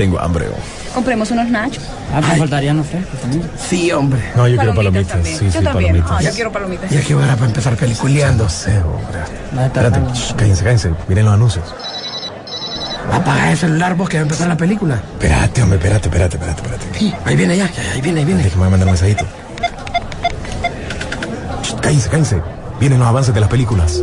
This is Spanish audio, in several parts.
Tengo hambre. Compremos unos nachos. Ah, me faltarían los frescos también. Sí, hombre. No, yo quiero palomitas. Sí, yo sí, también. palomitas. Ah, yo quiero palomitas. Ya que hora para empezar peliculeando. No sé, hombre. No, está Espérate, bien. shh, cállense, cállense. Miren los anuncios. Apaga el celular vos que va a empezar la película. Espérate, hombre, espérate, espérate, espérate, espérate. Sí, ahí viene ya, ya, ahí viene, ahí viene. Déjame mandar un mensajito. Shh, Cállense, cállense. Vienen los avances de las películas.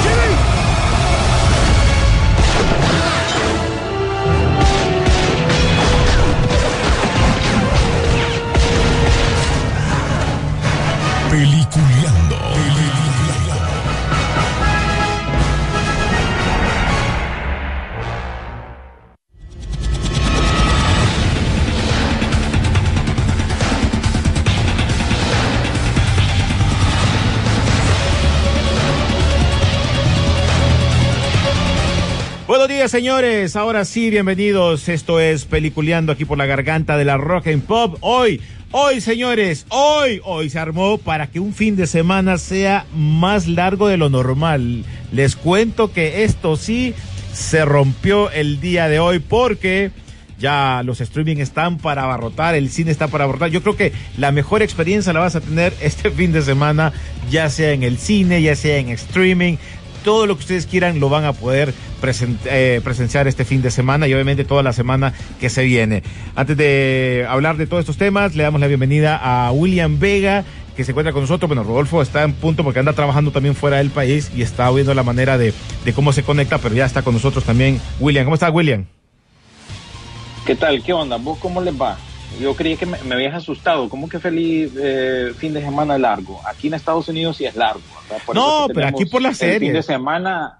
Señores. Ahora sí, bienvenidos. Esto es Peliculeando aquí por la garganta de la Rock and Pop. Hoy, hoy, señores, hoy, hoy se armó para que un fin de semana sea más largo de lo normal. Les cuento que esto sí se rompió el día de hoy porque ya los streaming están para abarrotar, el cine está para abarrotar. Yo creo que la mejor experiencia la vas a tener este fin de semana, ya sea en el cine, ya sea en streaming. Todo lo que ustedes quieran lo van a poder eh, presenciar este fin de semana y obviamente toda la semana que se viene. Antes de hablar de todos estos temas, le damos la bienvenida a William Vega, que se encuentra con nosotros. Bueno, Rodolfo está en punto porque anda trabajando también fuera del país y está viendo la manera de, de cómo se conecta, pero ya está con nosotros también William. ¿Cómo estás, William? ¿Qué tal? ¿Qué onda? ¿Vos cómo les va? Yo creí que me, me habías asustado. ¿Cómo que feliz eh, fin de semana largo? Aquí en Estados Unidos sí es largo. Por No, pero aquí por la serie. fin de semana.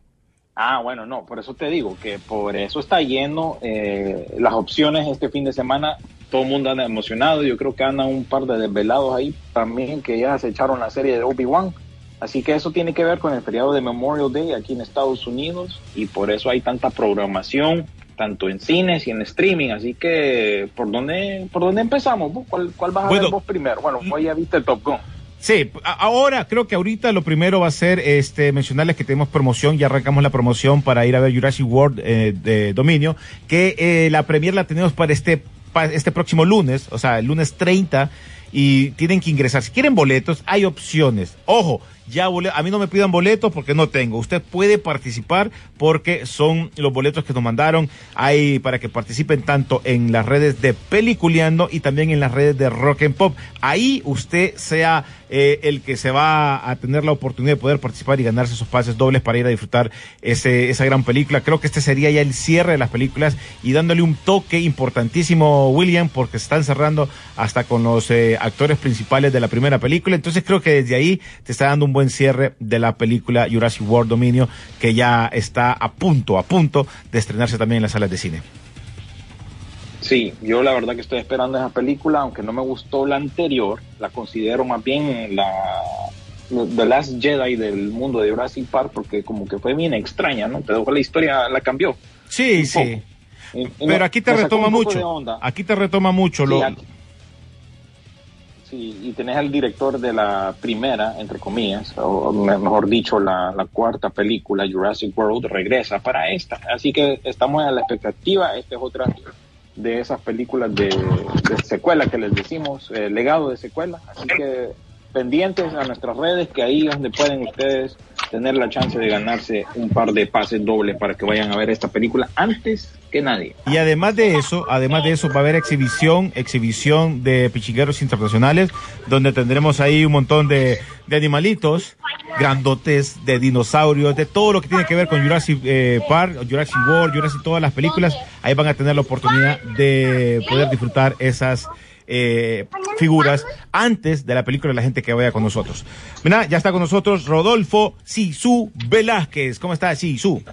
Ah, bueno, no, por eso te digo que por eso está lleno eh, las opciones este fin de semana. Todo el mundo anda emocionado. Yo creo que andan un par de desvelados ahí también que ya se echaron la serie de Obi-Wan. Así que eso tiene que ver con el feriado de Memorial Day aquí en Estados Unidos y por eso hay tanta programación, tanto en cines y en streaming. Así que, ¿por dónde, por dónde empezamos? vos? ¿Cuál, cuál vas a Bueno, ver vos primero? Bueno, vos ya viste Top Gun. Sí, ahora creo que ahorita lo primero va a ser este mencionarles que tenemos promoción, ya arrancamos la promoción para ir a ver Jurassic World eh, de Dominio, que eh, la premier la tenemos para este pa- este próximo lunes, o sea, el lunes 30 y tienen que ingresar. Si quieren boletos, hay opciones. Ojo, ya bole- a mí no me pidan boletos porque no tengo. Usted puede participar porque son los boletos que nos mandaron ahí para que participen tanto en las redes de Peliculeando y también en las redes de Rock and Pop. Ahí usted sea eh, el que se va a tener la oportunidad de poder participar y ganarse esos pases dobles para ir a disfrutar ese, esa gran película. Creo que este sería ya el cierre de las películas y dándole un toque importantísimo, William, porque se están cerrando hasta con los eh, actores principales de la primera película. Entonces creo que desde ahí te está dando un buen cierre de la película Jurassic World Dominio, que ya está a punto, a punto de estrenarse también en las salas de cine. Sí, yo la verdad que estoy esperando esa película, aunque no me gustó la anterior, la considero más bien la The Last Jedi del mundo de Jurassic Park, porque como que fue bien extraña, ¿no? Pero la historia la cambió. Sí, sí. Pero aquí te retoma mucho. Aquí te retoma mucho. Lo, aquí- Sí, y tenés al director de la primera, entre comillas, o me- mejor dicho, la, la cuarta película, Jurassic World, regresa para esta. Así que estamos a la expectativa. Esta es otra de esas películas de, de secuela que les decimos, eh, legado de secuela. Así que pendientes a nuestras redes, que ahí es donde pueden ustedes tener la chance de ganarse un par de pases dobles para que vayan a ver esta película antes que nadie. Y además de eso, además de eso, va a haber exhibición, exhibición de pichigueros internacionales, donde tendremos ahí un montón de, animalitos, grandotes, de dinosaurios, de todo lo que tiene que ver con Jurassic eh, Park, Jurassic World, Jurassic, todas las películas. Ahí van a tener la oportunidad de poder disfrutar esas eh, figuras antes de la película la gente que vaya con nosotros. Mira, ya está con nosotros Rodolfo Sisu Velázquez. ¿Cómo está Sisu?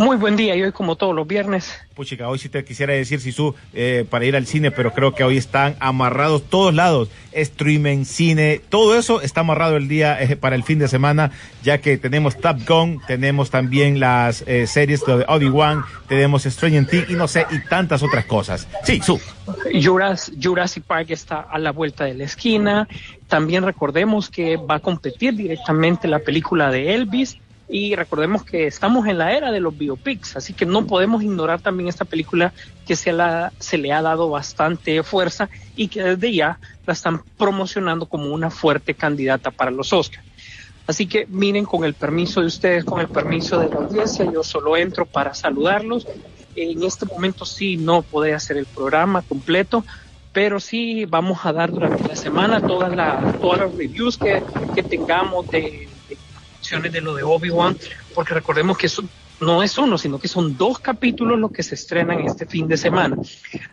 Muy buen día y hoy como todos los viernes. Puchica, hoy sí te quisiera decir, Sisu, eh, para ir al cine, pero creo que hoy están amarrados todos lados. Streaming, cine, todo eso está amarrado el día eh, para el fin de semana, ya que tenemos Top Gun, tenemos también las eh, series de Obi-Wan, tenemos Stranger Things y no sé, y tantas otras cosas. Sí, Su. Jurassic, Jurassic Park está a la vuelta de la esquina. También recordemos que va a competir directamente la película de Elvis y recordemos que estamos en la era de los biopics, así que no podemos ignorar también esta película que se, la, se le ha dado bastante fuerza y que desde ya la están promocionando como una fuerte candidata para los Oscars. Así que miren, con el permiso de ustedes, con el permiso de la audiencia, yo solo entro para saludarlos. En este momento sí no podré hacer el programa completo, pero sí vamos a dar durante la semana todas las, todas las reviews que, que tengamos de, de lo de Obi-Wan, porque recordemos que eso no es uno, sino que son dos capítulos los que se estrenan este fin de semana.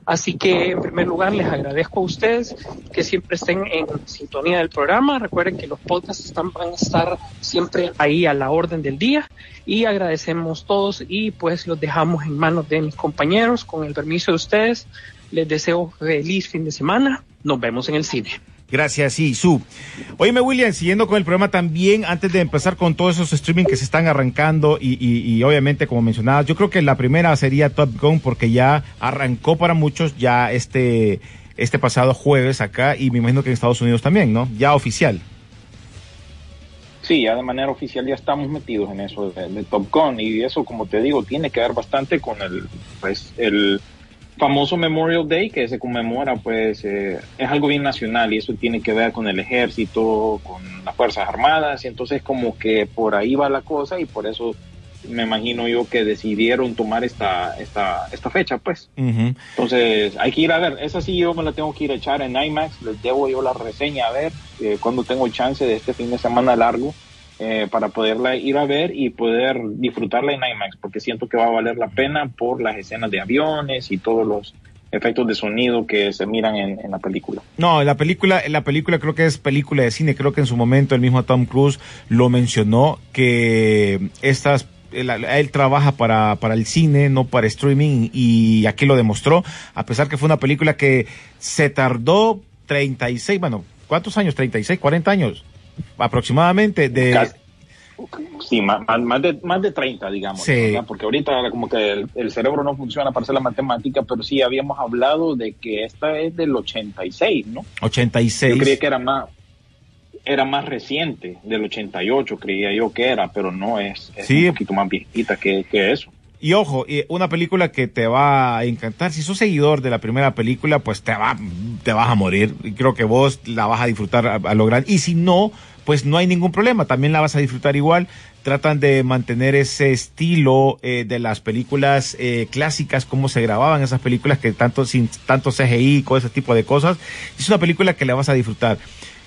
Así que, en primer lugar, les agradezco a ustedes que siempre estén en sintonía del programa. Recuerden que los podcasts están, van a estar siempre ahí a la orden del día y agradecemos todos y pues los dejamos en manos de mis compañeros. Con el permiso de ustedes, les deseo feliz fin de semana. Nos vemos en el cine. Gracias, sí, su. Oíme, William, siguiendo con el programa también, antes de empezar con todos esos streaming que se están arrancando y, y, y obviamente, como mencionabas, yo creo que la primera sería Top Gun porque ya arrancó para muchos ya este, este pasado jueves acá y me imagino que en Estados Unidos también, ¿no? Ya oficial. Sí, ya de manera oficial ya estamos metidos en eso de, de Top Gun y eso, como te digo, tiene que ver bastante con el, pues, el famoso Memorial Day que se conmemora, pues eh, es algo bien nacional y eso tiene que ver con el ejército, con las Fuerzas Armadas, y entonces como que por ahí va la cosa y por eso me imagino yo que decidieron tomar esta, esta, esta fecha, pues. Uh -huh. Entonces hay que ir a ver, esa sí yo me la tengo que ir a echar en IMAX, les debo yo la reseña a ver eh, cuando tengo chance de este fin de semana largo. Eh, para poderla ir a ver y poder disfrutarla en IMAX, porque siento que va a valer la pena por las escenas de aviones y todos los efectos de sonido que se miran en, la película. No, la película, la película creo que es película de cine, creo que en su momento el mismo Tom Cruise lo mencionó que estas él, él, trabaja para, para el cine, no para streaming, y aquí lo demostró, a pesar que fue una película que se tardó 36, bueno, ¿cuántos años? 36, 40 años aproximadamente de... Casi, sí, más, más, de, más de 30, digamos. Porque ahorita como que el, el, cerebro no funciona para hacer la matemática, pero sí habíamos hablado de que esta es del 86, ¿no? 86. Yo creía que era más era más reciente, del 88 creía yo que era, pero no es, es sí. un poquito más viejita que, que eso. Y ojo, una película que te va a encantar. Si sos seguidor de la primera película, pues te va, te vas a morir. Y creo que vos la vas a disfrutar a, a lo grande. Y si no, pues no hay ningún problema. También la vas a disfrutar igual. Tratan de mantener ese estilo eh, de las películas eh, clásicas, cómo se grababan esas películas que tanto sin tanto CGI, con ese tipo de cosas. Es una película que la vas a disfrutar.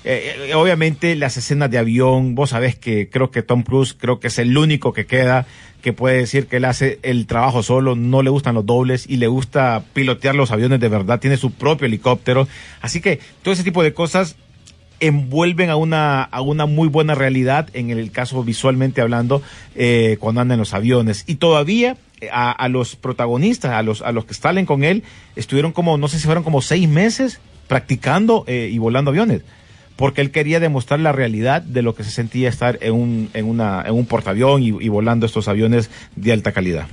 Eh, obviamente las escenas de avión, vos sabés que creo que Tom Cruise creo que es el único que queda que puede decir que él hace el trabajo solo, no le gustan los dobles y le gusta pilotear los aviones de verdad, tiene su propio helicóptero. Así que todo ese tipo de cosas envuelven a una, a una muy buena realidad, en el caso visualmente hablando, eh, cuando andan en los aviones. Y todavía a, a, los protagonistas, a los, a los que salen con él, estuvieron como, no sé si fueron como seis meses practicando eh, y volando aviones porque él quería demostrar la realidad de lo que se sentía estar en un, en una, en un portaavión y volando estos aviones de alta calidad.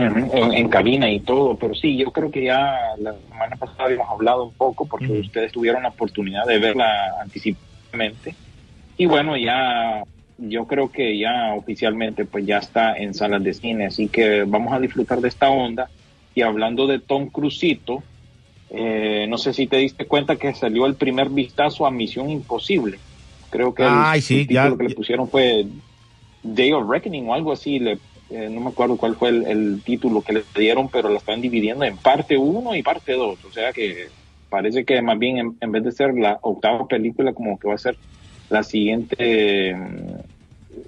Uh -huh. en, en, cabina y todo, pero sí, yo creo que ya la semana pasada habíamos hablado un poco porque uh -huh. ustedes tuvieron la oportunidad de verla anticipadamente y bueno, ya yo creo que ya oficialmente pues ya está en salas de cine, así que vamos a disfrutar de esta onda y hablando de Tom Crucito, eh, no sé si te diste cuenta que salió el primer vistazo a Misión Imposible. Creo que Ay, el, sí, el título ya, que le pusieron fue Day of Reckoning o algo así. Le, eh, no me acuerdo cuál fue el, el, título que le dieron, pero la están dividiendo en parte 1 y parte 2. O sea que parece que más bien en, en, vez de ser la octava película, como que va a ser la siguiente.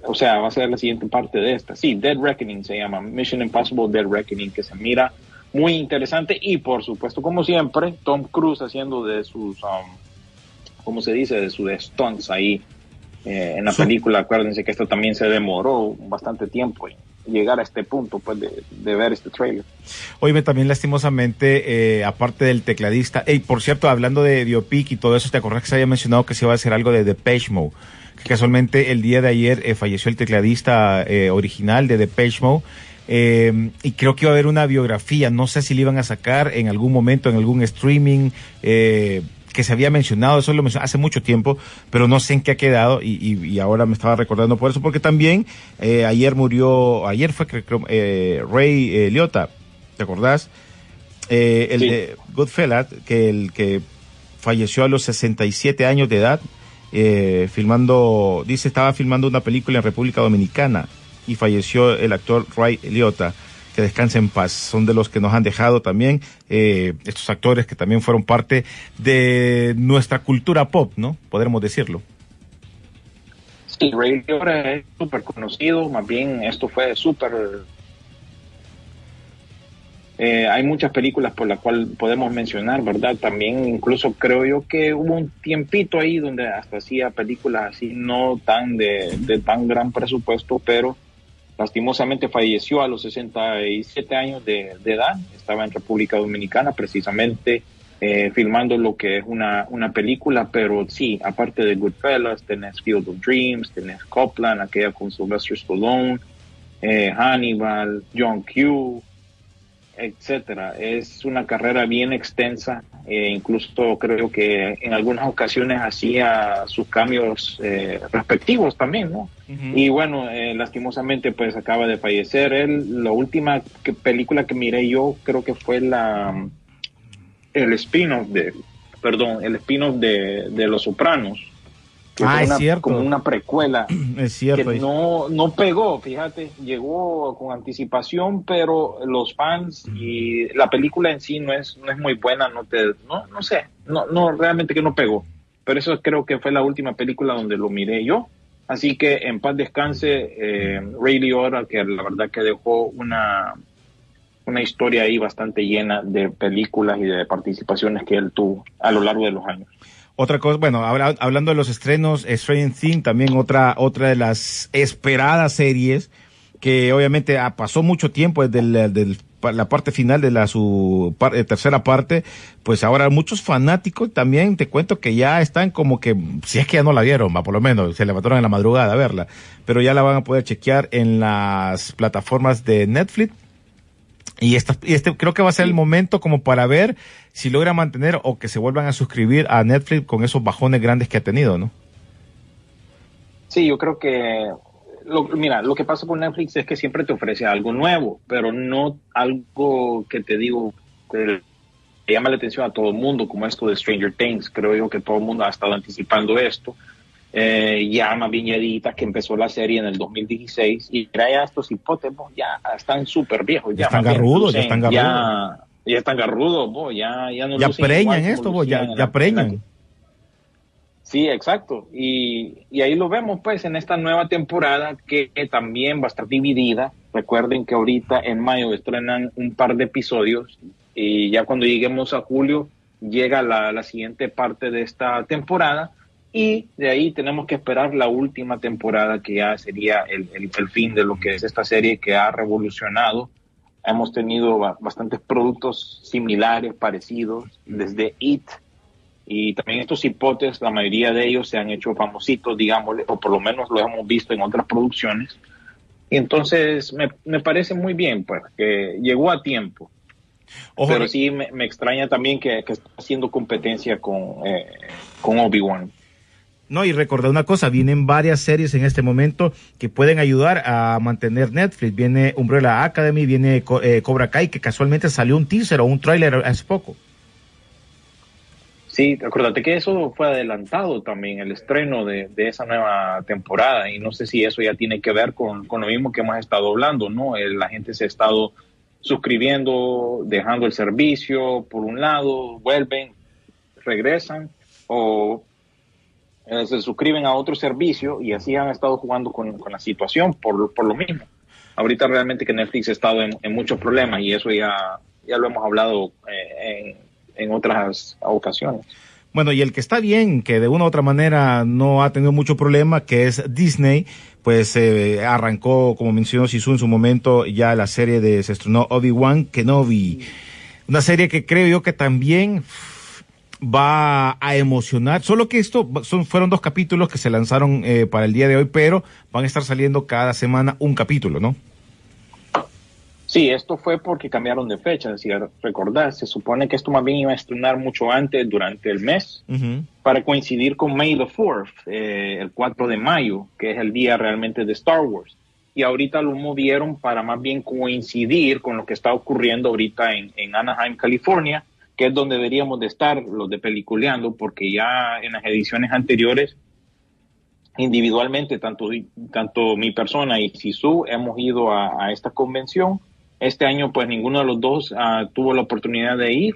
O sea, va a ser la siguiente parte de esta. Sí, Dead Reckoning se llama. Mission Impossible Dead Reckoning, que se mira muy interesante y por supuesto como siempre Tom Cruise haciendo de sus um, ¿cómo se dice? de sus stunts ahí eh, en la sí. película acuérdense que esto también se demoró bastante tiempo llegar a este punto pues de, ver este trailer. Oye, también lastimosamente, eh, aparte del tecladista, y por cierto, hablando de biopic y todo eso, ¿te acordás que se había mencionado que se iba a hacer algo de Depeche Mode? Casualmente el día de ayer eh, falleció el tecladista eh, original de Depeche Mode. Eh, y creo que iba a haber una biografía, no sé si le iban a sacar en algún momento, en algún streaming, eh, que se había mencionado, eso lo mencioné hace mucho tiempo, pero no sé en qué ha quedado y, y, y ahora me estaba recordando por eso, porque también eh, ayer murió, ayer fue eh, Ray eh, Liotta, ¿te acordás? Eh, el Sí. de Goodfellas, que el que falleció a los 67 años de edad, eh, filmando, dice, estaba filmando una película en República Dominicana y falleció el actor Ray Liotta. Que descanse en paz. Son de los que nos han dejado también eh, estos actores que también fueron parte de nuestra cultura pop, ¿no? Podremos decirlo. Sí, Ray Liotta es súper conocido, más bien esto fue súper... Eh, hay muchas películas por las cuales podemos mencionar, ¿verdad? También incluso creo yo que hubo un tiempito ahí donde hasta hacía películas así no tan de, de tan gran presupuesto, pero lastimosamente falleció a los 67 años de, edad, estaba en República Dominicana precisamente eh, filmando lo que es una, una película, pero sí, aparte de Goodfellas, tenés Field of Dreams, tenés Copland, aquella con Sylvester Stallone, eh, Hannibal, John Q, etcétera. Es una carrera bien extensa, eh, incluso creo que en algunas ocasiones hacía sus cambios eh, respectivos también, ¿no? Y bueno, eh, lastimosamente pues acaba de fallecer. Él, la última que- película que miré yo creo que fue la el spin-off de, perdón, el spin-off de, de Los Sopranos. Que Ah, fue es una- cierto. Como una precuela Es cierto. que no, no pegó, fíjate, llegó con anticipación, pero los fans y la película en sí no es, no es muy buena, no te, no, no sé, no, no, realmente que no pegó. Pero eso creo que fue la última película donde lo miré yo. Así que en paz descanse eh, Ray Liotta, que la verdad que dejó una, una historia ahí bastante llena de películas y de participaciones que él tuvo a lo largo de los años. Otra cosa, bueno, habla- hablando de los estrenos, Stranger Things, también otra, otra de las esperadas series que obviamente ah, pasó mucho tiempo desde la parte final de la su eh, tercera parte, pues ahora muchos fanáticos también te cuento que ya están como que, si es que ya no la vieron, va por lo menos, se levantaron en la madrugada a verla, pero ya la van a poder chequear en las plataformas de Netflix y, esta, y este creo que va a ser el momento como para ver si logra mantener o que se vuelvan a suscribir a Netflix con esos bajones grandes que ha tenido, ¿no? Sí, yo creo que, lo, mira, lo que pasa con Netflix es que siempre te ofrece algo nuevo, pero no algo que te digo, que llama la atención a todo el mundo, como esto de Stranger Things. Creo yo que todo el mundo ha estado anticipando esto. Eh, ya edita que empezó la serie en el 2016 y trae a estos hipótesis, ya están súper viejos. Ya están garrudos, ya están garrudos. Ya, ya están garrudos, bo, ya, ya no Ya lucen preñan igual esto, ya, ya preñan. Sí, exacto. Y, y ahí lo vemos pues en esta nueva temporada que, que también va a estar dividida. Recuerden que ahorita en mayo estrenan un par de episodios y ya cuando lleguemos a julio llega la, la siguiente parte de esta temporada y de ahí tenemos que esperar la última temporada que ya sería el, el- el fin de lo que es esta serie que ha revolucionado. Hemos tenido ba- bastantes productos similares, parecidos, desde It, y también estos hipotes, la mayoría de ellos se han hecho famositos, digámosle, o por lo menos lo hemos visto en otras producciones. Y entonces me, me parece muy bien, pues, que llegó a tiempo. Ojo, Pero sí me, me extraña también que, que está haciendo competencia con, eh, con Obi-Wan. No, y recordar una cosa, vienen varias series en este momento que pueden ayudar a mantener Netflix. Viene Umbrella Academy, viene eh, Cobra Kai, que casualmente salió un teaser o un tráiler hace poco. Sí, acuérdate que eso fue adelantado también, el estreno de, de esa nueva temporada, y no sé si eso ya tiene que ver con, con lo mismo que hemos estado hablando, ¿no? La gente se ha estado suscribiendo, dejando el servicio, por un lado, vuelven, regresan, o eh, se suscriben a otro servicio, y así han estado jugando con, la situación por, por lo mismo. Ahorita realmente que Netflix ha estado en, muchos problemas, y eso ya, ya lo hemos hablado eh, en en otras ocasiones. Bueno, y el que está bien, que de una u otra manera no ha tenido mucho problema, que es Disney, pues eh, arrancó, como mencionó Sisu en su momento, ya la serie de, se estrenó Obi-Wan Kenobi. Una serie que creo yo que también va a emocionar, solo que esto son, fueron dos capítulos que se lanzaron eh, para el día de hoy, pero van a estar saliendo cada semana un capítulo, ¿no? Sí, esto fue porque cambiaron de fecha. Si recordás, se supone que esto más bien iba a estrenar mucho antes, durante el mes, para coincidir con May the 4th, eh, el 4 de mayo, que es el día realmente de Star Wars. Y ahorita lo movieron para más bien coincidir con lo que está ocurriendo ahorita en, en Anaheim, California, que es donde deberíamos de estar los de Peliculeando, porque ya en las ediciones anteriores individualmente, tanto, tanto mi persona y Sisu hemos ido a, a esta convención. Este año, pues ninguno de los dos ah, tuvo la oportunidad de ir.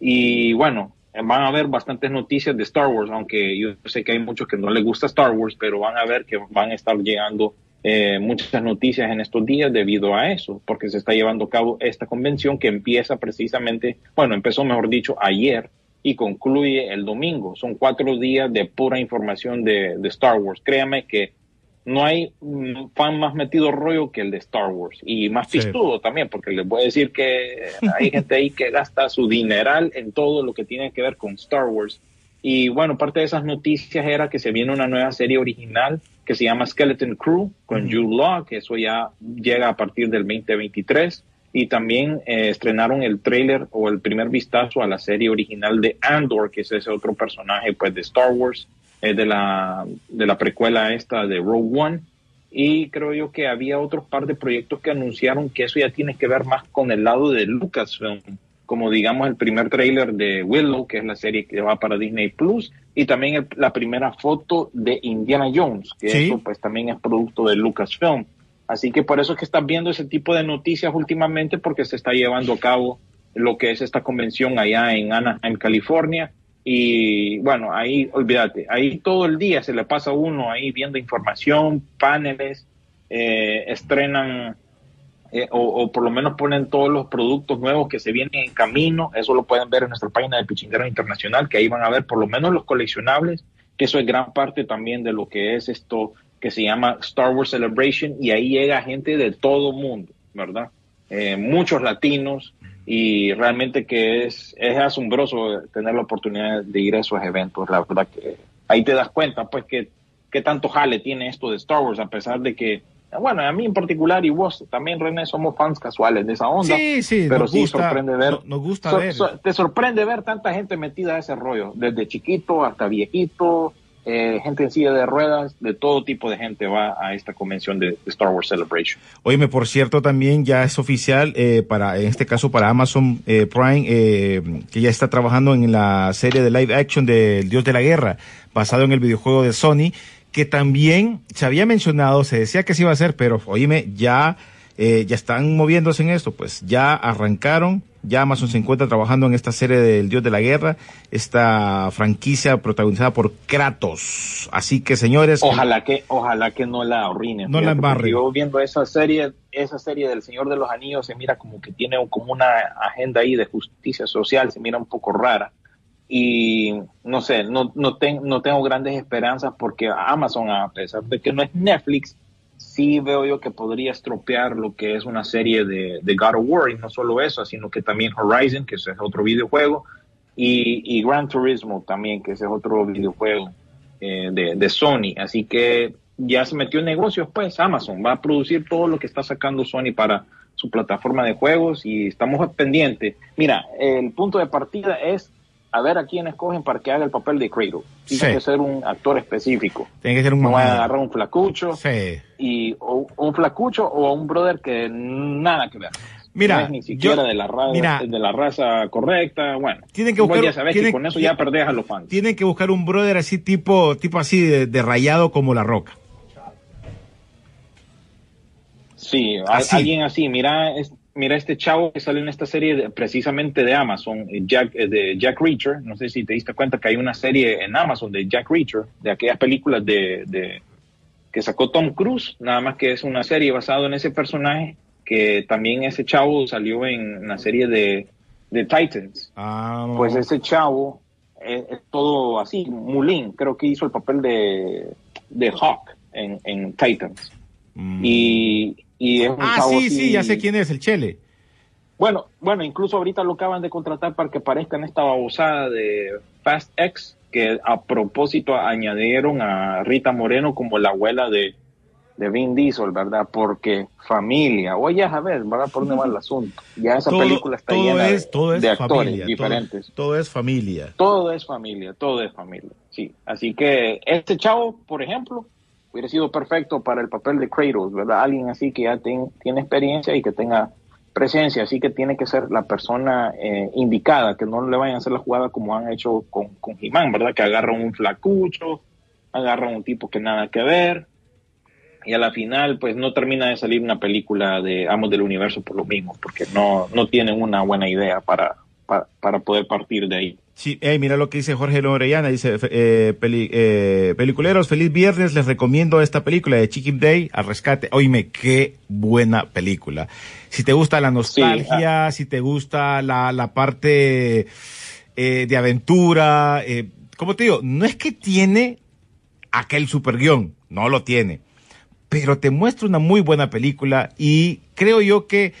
Y bueno, van a haber bastantes noticias de Star Wars, aunque yo sé que hay muchos que no les gusta Star Wars, pero van a ver que van a estar llegando eh, muchas noticias en estos días debido a eso, porque se está llevando a cabo esta convención que empieza precisamente, bueno, empezó mejor dicho ayer y concluye el domingo. Son cuatro días de pura información de, de Star Wars. Créame que no hay fan más metido rollo que el de Star Wars y más Sí. pistudo también, porque les voy a decir que hay gente ahí que gasta su dineral en todo lo que tiene que ver con Star Wars. Y bueno, parte de esas noticias era que se viene una nueva serie original que se llama Skeleton Crew con Jude Law, que eso ya llega a partir del 2023. Y también eh, estrenaron el tráiler o el primer vistazo a la serie original de Andor, que es ese otro personaje pues de Star Wars, eh, de, la, de la precuela esta de Rogue One. Y creo yo que había otros par de proyectos que anunciaron que eso ya tiene que ver más con el lado de Lucasfilm, como digamos el primer tráiler de Willow, que es la serie que va para Disney Plus, y también el- la primera foto de Indiana Jones, que Sí. eso pues también es producto de Lucasfilm. Así que por eso es que estás viendo ese tipo de noticias últimamente, porque se está llevando a cabo lo que es esta convención allá en Anaheim, California. Y bueno, ahí olvídate, ahí todo el día se le pasa a uno ahí viendo información, paneles, eh, estrenan eh, o, o por lo menos ponen todos los productos nuevos que se vienen en camino. Eso lo pueden ver en nuestra página de Pichinguero Internacional, que ahí van a ver por lo menos los coleccionables, que eso es gran parte también de lo que es esto que se llama Star Wars Celebration, y ahí llega gente de todo mundo, ¿verdad? Eh, muchos latinos, y realmente que es, es asombroso tener la oportunidad de ir a esos eventos. La verdad que ahí te das cuenta, pues, que, que tanto jale tiene esto de Star Wars, a pesar de que bueno, a mí en particular y vos también, René, somos fans casuales de esa onda. Sí, sí, pero nos sí gusta, sorprende ver. no- nos gusta so- ver. so- te sorprende ver tanta gente metida a ese rollo, desde chiquito hasta viejito, eh, gente en silla de ruedas, de todo tipo de gente va a esta convención de, de Star Wars Celebration. Oíme, por cierto, también ya es oficial, eh, para, en este caso para Amazon eh, Prime, eh, que ya está trabajando en la serie de live action de El Dios de la Guerra, basado en el videojuego de Sony, que también se había mencionado, se decía que se iba a hacer, pero oíme, ya, eh, ya están moviéndose en esto, pues ya arrancaron, ya Amazon se encuentra trabajando en esta serie del Dios de la Guerra, esta franquicia protagonizada por Kratos. Así que, señores, Ojalá que, ojalá que no la arruinen. No la embarren. Yo viendo esa serie, esa serie del Señor de los Anillos se mira como que tiene como una agenda ahí de justicia social, se mira un poco rara. Y no sé, no, no, no tengo grandes esperanzas porque Amazon, a pesar de que no es Netflix, sí veo yo que podría estropear lo que es una serie de, de God of War. Y no solo eso, sino que también Horizon, que es otro videojuego, y, y Gran Turismo también, que es otro videojuego eh, de, de Sony. Así que ya se metió en negocios, pues Amazon va a producir todo lo que está sacando Sony para su plataforma de juegos y estamos pendientes. Mira, el punto de partida es a ver a quién escogen para que haga el papel de Kratos. Tiene Sí. que ser un actor específico. tiene que ser un No va a agarrar un flacucho Sí. y o, un flacucho o un brother que nada que ver. Mira, no es ni siquiera yo- de la raza mira. de la raza correcta, bueno. Tienen que buscar- ya sabes tienen- que con eso ya perdés a los fans. Tienen que buscar un brother así tipo, tipo así de, de rayado como la roca. Sí, a- Así. alguien así. Mira, es- mira este chavo que sale en esta serie de- precisamente de Amazon, eh, Jack, eh, de Jack Reacher. No sé si te diste cuenta que hay una serie en Amazon de Jack Reacher, de aquellas películas de, de- que sacó Tom Cruise, nada más que es una serie basada en ese personaje, que también ese chavo salió en la serie de, de Titans. Ah, Pues ese chavo, es, es todo así. Mulin creo que hizo el papel de, de Hawk en, en Titans. Y, y es un Ah, chavo sí, así- sí, ya sé quién es, el Chele. Bueno, bueno, incluso ahorita lo acaban de contratar para que aparezca en esta babosada de Fast X, que a propósito añadieron a Rita Moreno como la abuela de, de Vin Diesel, ¿verdad? Porque familia, oye, a ver, ¿verdad? ¿Por dónde va el asunto? Ya esa Todo, película está llena es, de, todo es de actores familia. todo- diferentes. Todo, es familia. Todo es familia, todo es familia, sí. Así que este chavo, por ejemplo, hubiera sido perfecto para el papel de Kratos, ¿verdad? Alguien así que ya tiene experiencia y que tenga presencia, así que tiene que ser la persona eh, indicada, que no le vayan a hacer la jugada como han hecho con, con He-Man, ¿verdad? Que agarran un flacucho, agarran un tipo que nada que ver, y a la final pues no termina de salir una película de Amos del Universo por lo mismo, porque no, no tienen una buena idea para, para poder partir de ahí. Sí, hey, mira lo que dice Jorge Lorellana, dice, eh, peli- eh, peliculeros, feliz viernes, les recomiendo esta película de Chicken Day al rescate. Oíme, qué buena película. Si te gusta la nostalgia, si te gusta la, la parte eh, de aventura, eh, como te digo, no es que tiene aquel super guion, no lo tiene, pero te muestra una muy buena película y creo yo que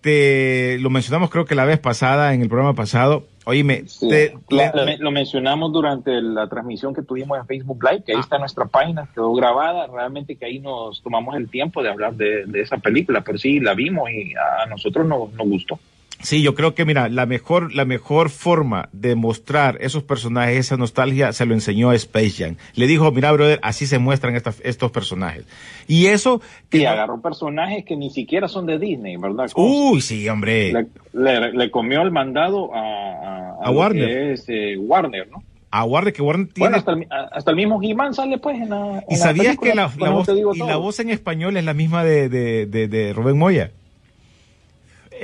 te lo mencionamos creo que la vez pasada, en el programa pasado, oíme, Sí. te- Lo- le- me- lo mencionamos durante la transmisión que tuvimos en Facebook Live, que ahí está nuestra página, quedó grabada, realmente que ahí nos tomamos el tiempo de hablar de, de esa película, pero sí, la vimos y a nosotros nos, nos gustó. Sí, yo creo que mira, la mejor, la mejor forma de mostrar esos personajes, esa nostalgia, se lo enseñó a Space Jam. Le dijo, mira, brother, así se muestran estas- estos personajes. Y eso, Y que no- agarró personajes que ni siquiera son de Disney, ¿verdad? uy, sí, hombre, Le, le- le comió el mandado a, a, A Warner. que es eh, Warner, ¿no? aguarde que Warner tiene, Bueno, hasta el, a- hasta el mismo He-Man sale pues en la. y sabías película, que la, la eso voz, y la voz en español es la misma de, de, de, de Rubén Moya.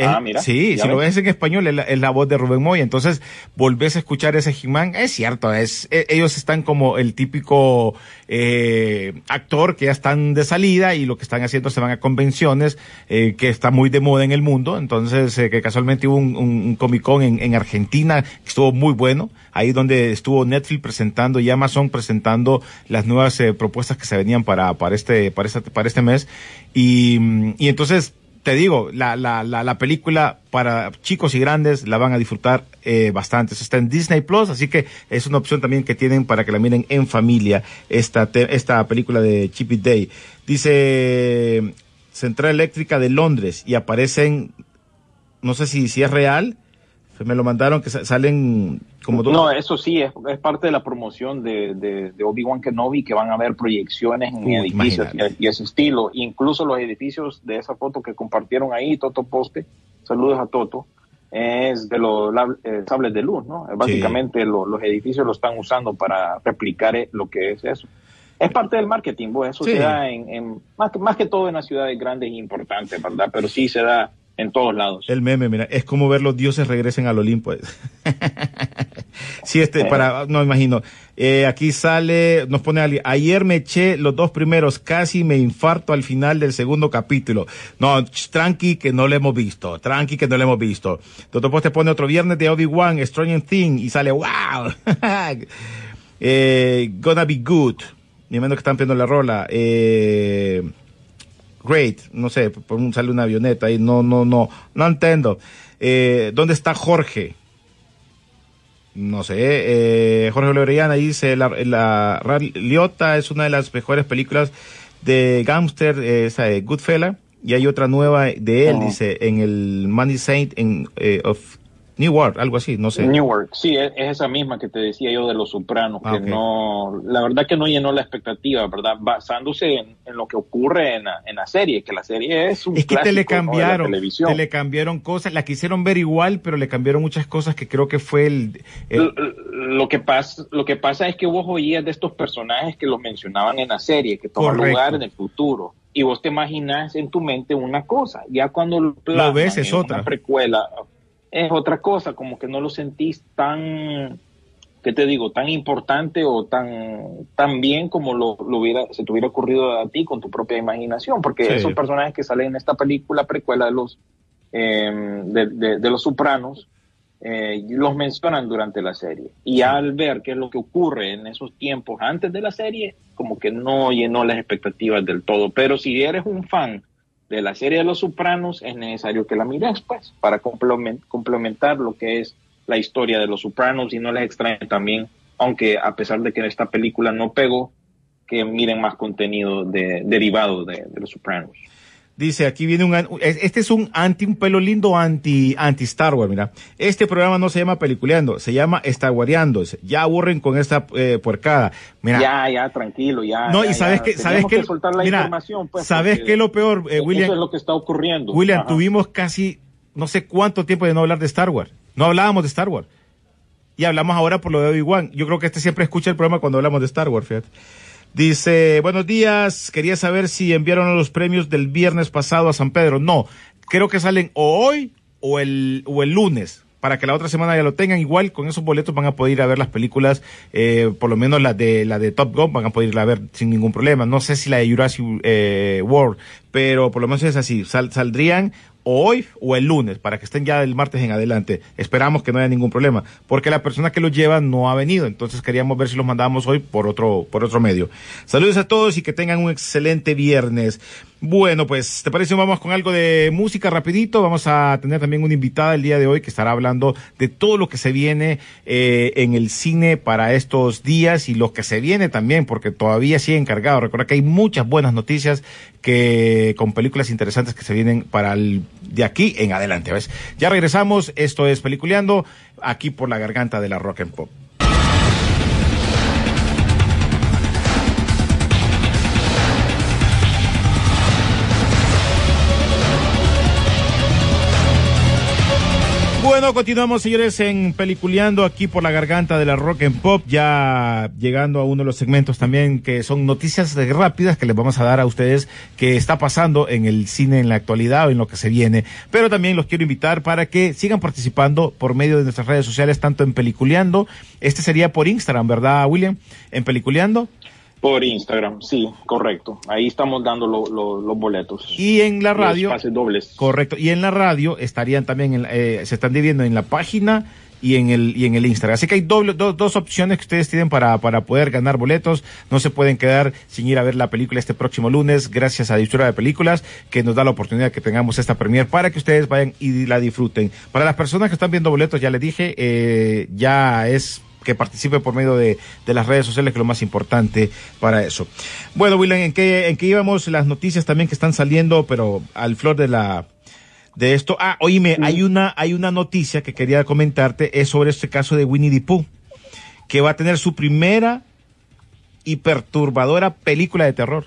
Ah, Es- mira, sí, si lo ves. en español es la, es la voz de Rubén Moya. Entonces, volvés a escuchar ese He-Man. Es cierto, es, e- ellos están como el típico eh, actor que ya están de salida y lo que están haciendo se van a convenciones eh, que está muy de moda en el mundo. Entonces, eh, que casualmente hubo un, un, un Comic Con en, en Argentina que estuvo muy bueno. Ahí donde estuvo Netflix presentando y Amazon presentando las nuevas eh, propuestas que se venían para, para este, para este, para este mes. Y, y entonces, te digo, la, la, la, la película para chicos y grandes la van a disfrutar eh, bastante. Está en Disney Plus, así que es una opción también que tienen para que la miren en familia, esta, esta película de Chip It Day. Dice Central Eléctrica de Londres y aparecen, no sé si, si es real, me lo mandaron que sa- salen como dos. No, eso sí, es, es parte de la promoción de, de, de Obi-Wan Kenobi, que van a haber proyecciones en edificios y, y ese estilo. Incluso los edificios de esa foto que compartieron ahí, Toto Poste, saludos a Toto, es de los eh, sables de luz, ¿no? Básicamente lo- los edificios lo están usando para replicar eh, lo que es eso. Es parte del marketing, pues eso Sí. se da en, en- más, que, más que todo en las ciudades grandes e importantes, ¿verdad? Pero sí se da en todos lados. El meme, mira, es como ver los dioses regresen al Olimpo. sí, este, para, no imagino. Eh, aquí sale, nos pone alguien, ayer me eché los dos primeros, casi me infarto al final del segundo capítulo. No, tranqui que no lo hemos visto, tranqui que no lo hemos visto. Entonces pues te pone otro viernes de Obi-Wan, Stranger Thing, y sale, wow. eh, gonna be good. Ni menos que están pidiendo la rola. Eh, Great, no sé, por un- sale una avioneta ahí, no, no, no, no entiendo. Eh, ¿Dónde está Jorge? No sé, eh, Jorge Lorellana dice, la, la es una de las mejores películas de gangster, eh, esa de Goodfella, y hay otra nueva de él, Oh. dice, en el Money Saint en, eh, of Newark, algo así, no sé. Newark, sí, es, es esa misma que te decía yo de Los Sopranos, Ah, que no, la verdad que no llenó la expectativa, ¿verdad? Basándose en, en lo que ocurre en la, en la serie, que la serie es un Es que te le clásico, ¿no? de la cambiaron, te le cambiaron cosas, la quisieron ver igual, pero le cambiaron muchas cosas que creo que fue el, Lo que pasa, lo que pasa es que vos oías de estos personajes que los mencionaban en la serie, que toman lugar en el futuro, y vos te imaginas en tu mente una cosa, ya cuando lo, plasman ves, es en otra. Una precuela es otra cosa, como que no lo sentís tan, ¿qué te digo? Tan importante o tan, tan bien como lo, lo hubiera, se te hubiera ocurrido a ti con tu propia imaginación, porque Sí. esos personajes que salen en esta película precuela de los, eh, de, de- de los Sopranos, eh, los mencionan durante la serie. Y al ver qué es lo que ocurre en esos tiempos antes de la serie, como que no llenó las expectativas del todo. Pero si eres un fan de la serie de Los Sopranos, es necesario que la mires, pues, para complemen- complementar lo que es la historia de Los Sopranos y no les extrañe también, aunque a pesar de que esta película no pegó, que miren más contenido de, derivado de, de Los Sopranos. Dice, aquí viene un, este es un anti, un pelo lindo anti, anti Star Wars, mira. Este programa no se llama Peliculeando, se llama Star Ya aburren con esta eh, puercada. Mira, Ya, ya, tranquilo, ya. no, ya, y sabes ya. que, Tenemos sabes que, soltar la mira, información, pues, sabes que lo peor, eh, eso William, es lo que está ocurriendo. William, Ajá. tuvimos casi no sé cuánto tiempo de no hablar de Star Wars. No hablábamos de Star Wars. Y hablamos ahora por lo de Obi-Wan. Yo creo que este siempre escucha el programa cuando hablamos de Star Wars, fíjate. Dice, buenos días, quería saber si enviaron los premios del viernes pasado a San Pedro. No, creo que salen o hoy o el, o el lunes. Para que la otra semana ya lo tengan igual, con esos boletos van a poder ir a ver las películas, eh, por lo menos la de la de Top Gun van a poder ir a ver sin ningún problema. No sé si la de Jurassic eh, World, pero por lo menos es así. Sal- saldrían o hoy o el lunes, para que estén ya del martes en adelante. Esperamos que no haya ningún problema, porque la persona que los lleva no ha venido, entonces queríamos ver si los mandábamos hoy por otro, por otro medio. Saludos a todos y que tengan un excelente viernes. Bueno, pues, ¿te parece? Vamos con algo de música rapidito. Vamos a tener también una invitada el día de hoy que estará hablando de todo lo que se viene eh, en el cine para estos días y lo que se viene también, porque todavía sigue encargado. Recuerda que hay muchas buenas noticias que con películas interesantes que se vienen para el, de aquí en adelante. ¿ves? Ya regresamos. Esto es Peliculeando aquí por la garganta de la Rock and Pop. Bueno, continuamos, señores, en Peliculeando aquí por la garganta de la Rock and Pop, ya llegando a uno de los segmentos también que son noticias rápidas que les vamos a dar a ustedes que está pasando en el cine en la actualidad o en lo que se viene. Pero también los quiero invitar para que sigan participando por medio de nuestras redes sociales, tanto en Peliculeando, este sería por Instagram, ¿verdad, William? En Peliculeando. Por Instagram, sí, correcto. Ahí estamos dando lo- lo- los boletos. Y en la Los radio. pases dobles. Correcto. Y en la radio estarían también, en eh, se están dividiendo en la página y en el y en el Instagram. Así que hay doble, do- dos opciones que ustedes tienen para, para poder ganar boletos. No se pueden quedar sin ir a ver la película este próximo lunes, gracias a Distribuidora de Películas, que nos da la oportunidad que tengamos esta premier para que ustedes vayan y la disfruten. Para las personas que están viendo boletos, ya les dije, eh, ya es que participe por medio de, de las redes sociales, que es lo más importante para eso. Bueno, William, ¿en qué, en qué íbamos? Las noticias también que están saliendo, pero al flor de la, de esto. Ah, oíme, hay una, hay una noticia que quería comentarte, es sobre este caso de Winnie the Pooh, que va a tener su primera y perturbadora película de terror.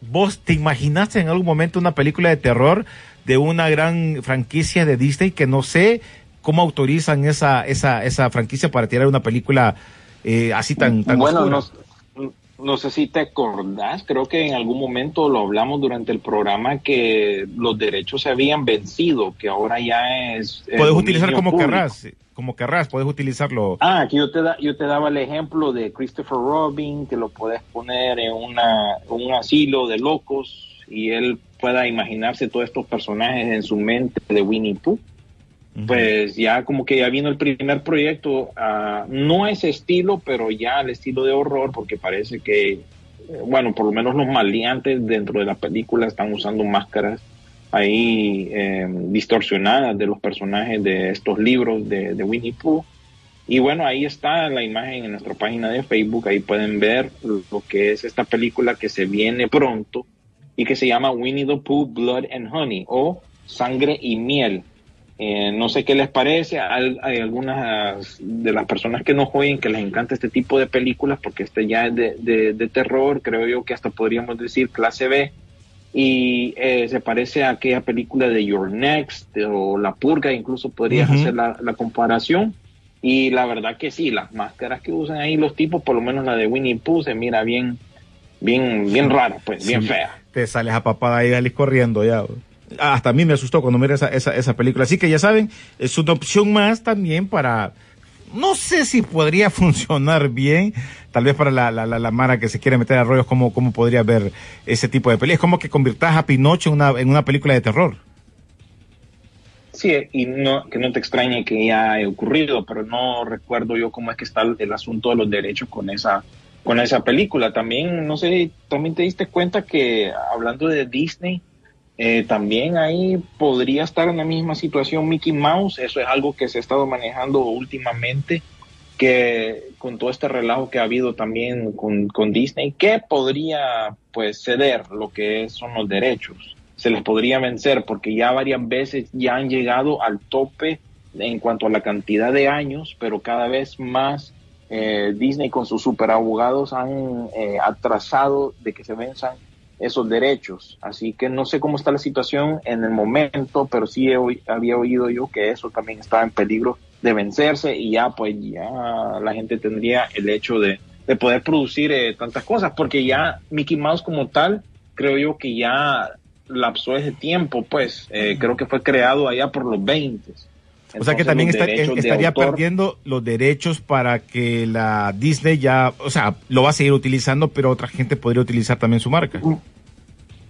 ¿Vos te imaginaste en algún momento una película de terror de una gran franquicia de Disney que no sé cómo autorizan esa, esa, esa franquicia para tirar una película eh, así tan, tan bueno, oscura? no, no sé si te acordás, creo que en algún momento lo hablamos durante el programa que los derechos se habían vencido, que ahora ya es... Puedes utilizar como público. querrás, como querrás, puedes utilizarlo. Ah, aquí yo te, da, yo te daba el ejemplo de Christopher Robin, que lo puedes poner en una, un asilo de locos y él pueda imaginarse todos estos personajes en su mente de Winnie Pooh. Pues ya como que ya vino el primer proyecto, ah, no ese estilo, pero ya al estilo de horror, porque parece que, eh, bueno, por lo menos los maleantes dentro de la película están usando máscaras ahí eh, distorsionadas de los personajes de estos libros de, de Winnie Pooh. Y bueno, ahí está la imagen en nuestra página de Facebook, ahí pueden ver lo que es esta película que se viene pronto y que se llama Winnie the Pooh Blood and Honey o Sangre y Miel. Eh, no sé qué les parece, hay, hay algunas de las personas que nos oyen que les encanta este tipo de películas porque este ya es de, de- de terror, creo yo que hasta podríamos decir clase B y eh, se parece a aquella película de Your Next o La Purga, incluso podrías hacer la, la comparación. Y la verdad que sí, las máscaras que usan ahí los tipos, por lo menos la de Winnie Pooh, se mira bien, bien, bien rara, pues, bien fea. Te sales a papada y salís corriendo ya. Hasta a mí me asustó cuando miré esa, esa, esa película. Así que ya saben, es una opción más también para, no sé si podría funcionar bien, tal vez para la, la, la, la Mara que se quiere meter a rollos, cómo, cómo podría ver ese tipo de películas. Es como que convirtas a Pinocho en una, en una película de terror. Sí, y no, que no te extrañe que ya haya ocurrido, pero no recuerdo yo cómo es que está el, el asunto de los derechos con esa, con esa película. También, no sé, también te diste cuenta que hablando de Disney, eh, también ahí podría estar en la misma situación Mickey Mouse. Eso es algo que se ha estado manejando últimamente, que con todo este relajo que ha habido también con, con Disney, que podría pues ceder lo que son los derechos. Se les podría vencer porque ya varias veces ya han llegado al tope en cuanto a la cantidad de años, pero cada vez más eh, Disney con sus super abogados han eh, atrasado de que se venzan esos derechos. Así que no sé cómo está la situación en el momento, pero sí he había oído yo que eso también estaba en peligro de vencerse y ya pues ya la gente tendría el hecho de, de poder producir eh, tantas cosas, porque ya Mickey Mouse como tal, creo yo que ya lapsó ese tiempo, pues eh, creo que fue creado allá por los 20. O sea que también está- estaría autor- perdiendo los derechos para que la Disney ya, o sea, lo va a seguir utilizando, pero otra gente podría utilizar también su marca.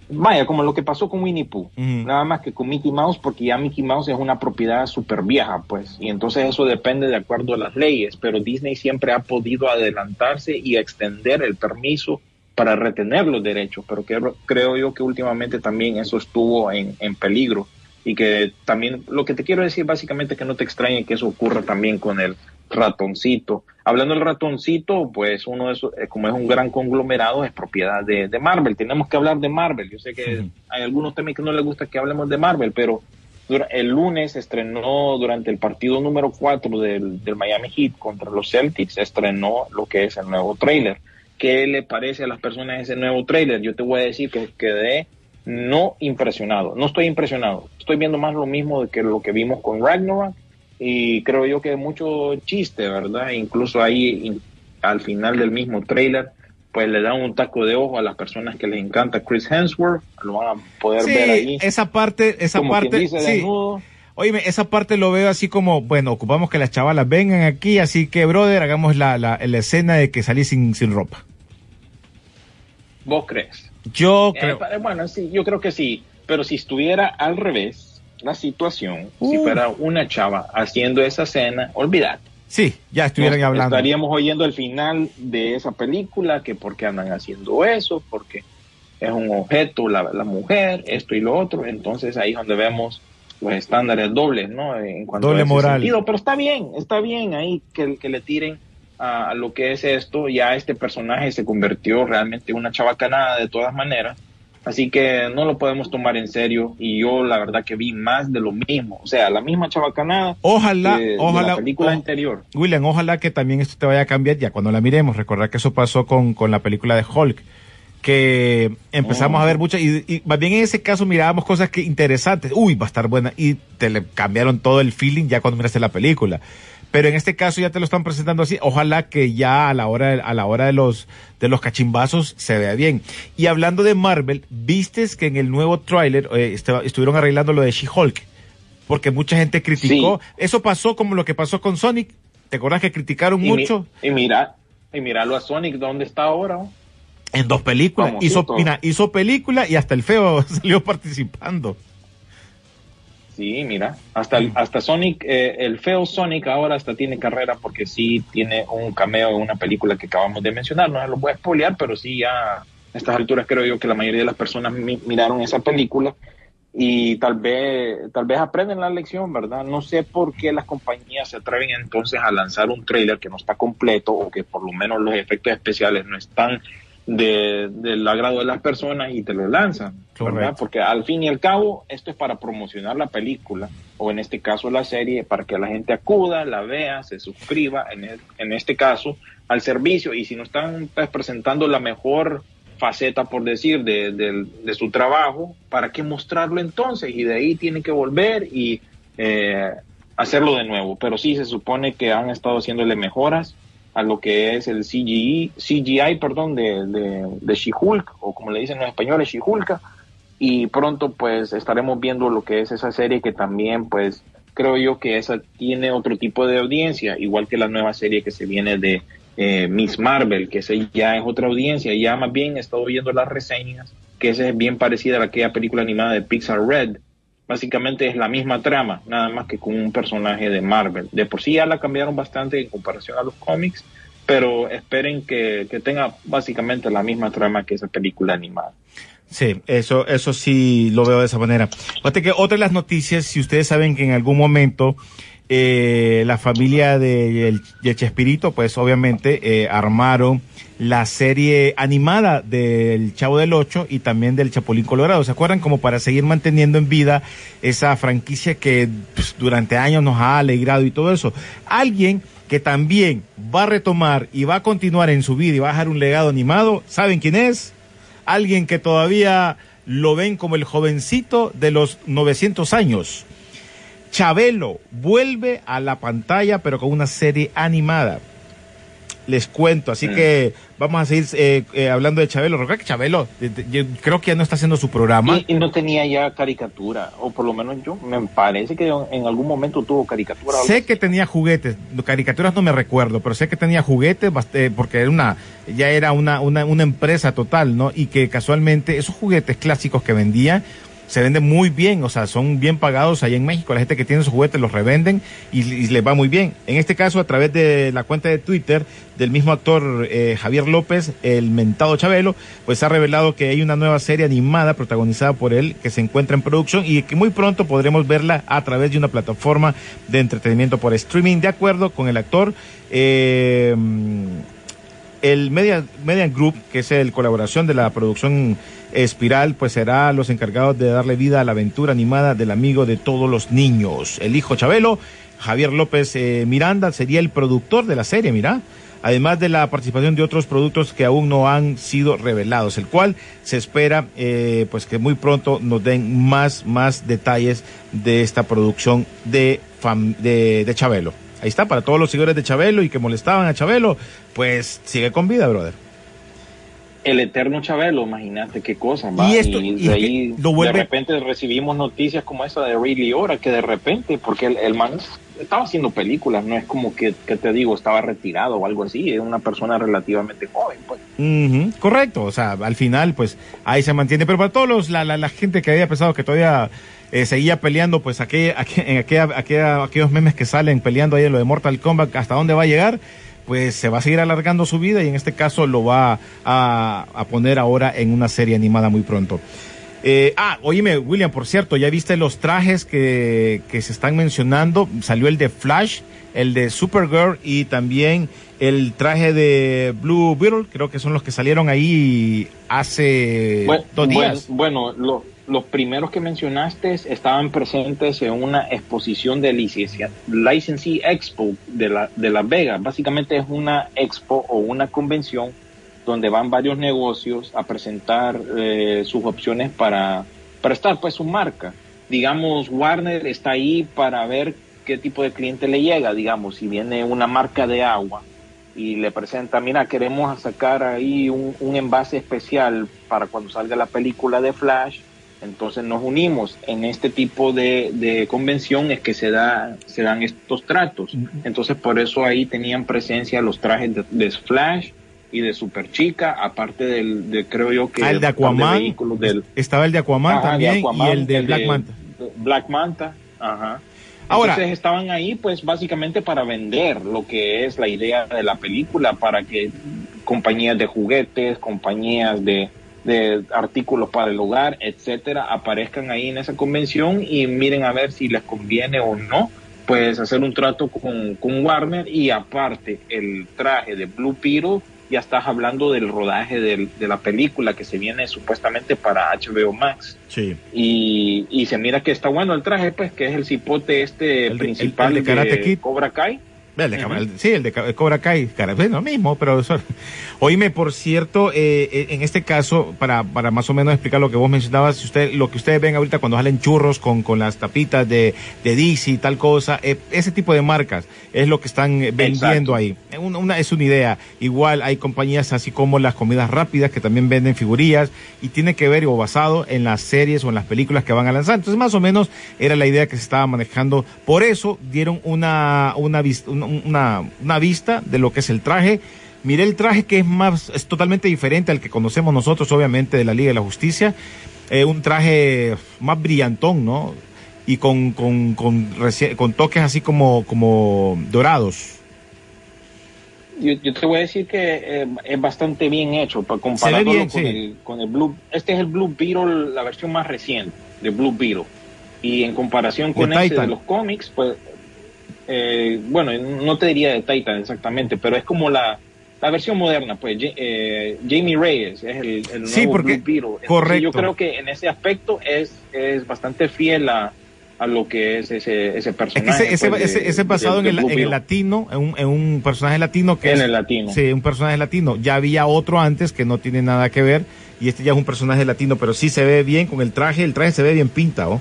Vaya, como lo que pasó con Winnie Pooh. Nada más que con Mickey Mouse, porque ya Mickey Mouse es una propiedad súper vieja, pues. Y entonces eso depende de acuerdo a las leyes. Pero Disney siempre ha podido adelantarse y extender el permiso para retener los derechos. Pero que- creo yo que últimamente también eso estuvo en, en peligro. Y que también, lo que te quiero decir básicamente que no te extrañe que eso ocurra también con el ratoncito. Hablando del ratoncito, pues uno de esos, eh, como es un gran conglomerado, es propiedad de, de Marvel. Tenemos que hablar de Marvel. Yo sé que hay algunos temas que no les gusta que hablemos de Marvel, pero el lunes estrenó durante el partido número 4 del, del Miami Heat contra los Celtics, estrenó lo que es el nuevo trailer. ¿Qué le parece a las personas ese nuevo trailer? Yo te voy a decir que quedé no impresionado, no estoy impresionado, estoy viendo más lo mismo de que lo que vimos con Ragnarok y creo yo que mucho chiste, ¿verdad? Incluso ahí in- al final del mismo trailer pues le dan un taco de ojo a las personas que les encanta Chris Hemsworth, lo van a poder Sí, ver ahí. esa parte, esa como parte, dice, sí. desnudo. Oíme, esa parte lo veo así como, bueno, ocupamos que las chavalas vengan aquí, así que, brother, hagamos la, la, la escena de que salí sin, sin ropa. ¿Vos crees? Yo Eh, creo, pa- bueno, sí, yo creo que sí, pero si estuviera al revés la situación, si Uh. fuera una chava haciendo esa escena, olvidad. sí, ya estuvieran Nos hablando. Estaríamos oyendo el final de esa película, que por qué andan haciendo eso, porque es un objeto la, la mujer, esto y lo otro. Entonces ahí es donde vemos los estándares dobles, ¿no? En cuanto Doble a ese moral. sentido. Pero está bien, está bien ahí que, que le tiren a, a lo que es esto. Ya este personaje se convirtió realmente en una chavacanada de todas maneras. Así que no lo podemos tomar en serio. Y yo la verdad que vi más de lo mismo. O sea, la misma chavacanada Ojalá, de, de ojalá, la película o- anterior. William, ojalá que también esto te vaya a cambiar ya cuando la miremos. Recordar que eso pasó con, con la película de Hulk, que empezamos Oh. a ver muchas, y, y más bien en ese caso mirábamos cosas que interesantes. Uy, va a estar buena. Y te le cambiaron todo el feeling ya cuando miraste la película. Pero en este caso ya te lo están presentando así. Ojalá que ya a la hora, de- a la hora de los, de los cachimbazos se vea bien. Y hablando de Marvel, vistes que en el nuevo tráiler eh, estaba- estuvieron arreglando lo de She-Hulk. Porque mucha gente criticó. Eso pasó como lo que pasó con Sonic. ¿Te acuerdas que criticaron Y, mi- mucho? y mira, y míralo a Sonic, ¿dónde está ahora? oh? En dos películas. Hizo, mira, hizo película y hasta el feo salió participando. Sí, mira, hasta, el- hasta Sonic, eh, el feo Sonic ahora hasta tiene carrera porque sí tiene un cameo en una película que acabamos de mencionar. No se lo voy a spoilear, pero sí ya a estas alturas creo yo que la mayoría de las personas mi- miraron esa película y tal vez, tal vez aprenden la lección, ¿verdad? No sé por qué las compañías se atreven entonces a lanzar un trailer que no está completo o que por lo menos los efectos especiales no están de, del agrado de las personas y te lo lanzan, ¿verdad? Porque al fin y al cabo esto es para promocionar la película o en este caso la serie para que la gente acuda, la vea, se suscriba en, el- en este caso al servicio y si no están pues, presentando la mejor faceta, por decir, de, de- de su trabajo, ¿para qué mostrarlo entonces? Y de ahí tienen que volver y eh, hacerlo de nuevo. Pero sí se supone que han estado haciéndole mejoras a lo que es el CGI, CGI perdón, de, de, de She-Hulk, o como le dicen los españoles, She-Hulka, y pronto pues estaremos viendo lo que es esa serie que también pues creo yo que esa tiene otro tipo de audiencia, igual que la nueva serie que se viene de eh, Miss Marvel, que esa ya es otra audiencia, ya más bien he estado viendo las reseñas, que esa es bien parecida a aquella película animada de Pixar Red, Básicamente es la misma trama, nada más que con un personaje de Marvel. De por sí ya la cambiaron bastante en comparación a los cómics, pero esperen que, que tenga básicamente la misma trama que esa película animada. Sí, eso, eso sí lo veo de esa manera. Fíjate que otra de las noticias, si ustedes saben que en algún momento eh, la familia de, de Chespirito, pues obviamente eh, armaron la serie animada del Chavo del Ocho y también del Chapulín Colorado. ¿Se acuerdan? Como para seguir manteniendo en vida esa franquicia que pues, durante años nos ha alegrado y todo eso. Alguien que también va a retomar y va a continuar en su vida y va a dejar un legado animado, ¿saben quién es? Alguien que todavía lo ven como el jovencito de los 900 años. Chabelo vuelve a la pantalla, pero con una serie animada. Les cuento, así que vamos a seguir eh, eh, hablando de Chabelo. Recuerda que Chabelo, yo creo que ya no está haciendo su programa. Y, y no tenía ya caricatura, o por lo menos yo, me parece que en algún momento tuvo caricatura. Sé que tenía juguetes, caricaturas no me recuerdo, pero sé que tenía juguetes eh, porque era una, ya era una, una, una empresa total, ¿no? Y que casualmente esos juguetes clásicos que vendía se venden muy bien, o sea, son bien pagados allá en México. La gente que tiene esos juguetes los revenden y, y les va muy bien. En este caso, a través de la cuenta de Twitter del mismo actor eh, Javier López, el mentado Chabelo, pues ha revelado que hay una nueva serie animada protagonizada por él que se encuentra en producción y que muy pronto podremos verla a través de una plataforma de entretenimiento por streaming, de acuerdo con el actor. Eh, el Media, Media Group, que es el colaboración de la producción Espiral, pues será los encargados de darle vida a la aventura animada del amigo de todos los niños. El hijo Chabelo, Javier López eh, Miranda, sería el productor de la serie, mira. Además de la participación de otros productos que aún no han sido revelados, el cual se espera eh, pues que muy pronto nos den más, más detalles de esta producción de, fam- de, de Chabelo. Ahí está, para todos los seguidores de Chabelo y que molestaban a Chabelo, pues sigue con vida, brother. El eterno Chabelo, imagínate qué cosa. va, Y esto- y y de ahí que lo vuelve- de repente recibimos noticias como esa de Ray Liotta, que de repente, porque el, el man estaba haciendo películas, no es como que, que te digo, estaba retirado o algo así, es una persona relativamente joven. Pues. Correcto, o sea, al final, pues ahí se mantiene. Pero para todos los, la, la, la gente que había pensado que todavía eh, seguía peleando, pues aquella, aqu- en aquella, aquella- aquellos memes que salen peleando ahí en lo de Mortal Kombat, hasta dónde va a llegar, pues se va a seguir alargando su vida y en este caso lo va a, a poner ahora en una serie animada muy pronto. Eh, ah, oíme, William, por cierto, ¿ya viste los trajes que, que se están mencionando? Salió el de Flash, el de Supergirl y también el traje de Blue Beetle, creo que son los que salieron ahí hace Bueno, dos días. Bueno, bueno, lo- los primeros que mencionaste estaban presentes en una exposición de licencia, Licensee Expo de, la, de Las Vegas. Básicamente es una expo o una convención donde van varios negocios a presentar eh, sus opciones para prestar pues su marca. Digamos, Warner está ahí para ver qué tipo de cliente le llega, digamos, si viene una marca de agua y le presenta, mira, queremos sacar ahí un, un envase especial para cuando salga la película de Flash, entonces nos unimos en este tipo de, de convención es que se da se dan estos tratos. Entonces por eso ahí tenían presencia los trajes de, de Flash y de Super Chica, aparte del, de, creo yo que Ah, el de Aquaman, del Estaba el de Aquaman Ajá, también Aquaman, y el de el Black Manta. Black Manta, ajá. Ahora- Entonces estaban ahí pues básicamente para vender lo que es la idea de la película, para que compañías de juguetes, compañías de, de artículos para el hogar, etcétera, aparezcan ahí en esa convención y miren a ver si les conviene o no, pues hacer un trato con, con Warner y aparte el traje de Blue Beetle, ya estás hablando del rodaje del- de la película que se viene supuestamente para HBO Max Sí. y, y se mira que está bueno el traje, pues, que es el cipote este El principal el de Karate Kid. Cobra Kai. El de Cobra- sí, el de Cobra Kai, cara, es lo mismo, pero eso- Oíme, por cierto, eh, eh, en este caso, para, para más o menos explicar lo que vos mencionabas, si usted, lo que ustedes ven ahorita cuando salen churros con, con las tapitas de, de DC y tal cosa, eh, ese tipo de marcas es lo que están vendiendo Exacto. ahí. Una, una- es una idea. Igual hay compañías así como las comidas rápidas que también venden figurillas y tiene que ver o basado en las series o en las películas que van a lanzar. Entonces, más o menos era la idea que se estaba manejando. Por eso dieron una, una, una, una, una vista de lo que es el traje. Miré el traje que es más, es totalmente diferente al que conocemos nosotros, obviamente, de la Liga de la Justicia. Eh, un traje más brillantón, ¿no? y con, con, con, con toques así como, como dorados. Yo, yo te voy a decir que eh, es bastante bien hecho, para comparándolo bien, con, sí. el, con el Blue. Este es el Blue Beetle, la versión más reciente de Blue Beetle. Y en comparación con este de los cómics, pues, eh, bueno, no te diría de Titan exactamente, pero es como la, la versión moderna, pues. Eh, Jamie Reyes es el, el nuevo Sí, porque- Blue Beetle. Entonces, correcto. Yo creo que en ese aspecto es, es bastante fiel a, a lo que es ese, ese Es que personaje. ese, ese, pues, de- ese- ese es basado de- en, el, en el latino, en un, en un personaje latino que En es, el latino. Sí, un personaje latino. Ya había otro antes que no tiene nada que ver y este ya es un personaje latino, pero sí se ve bien con el traje, el traje se ve bien pintado.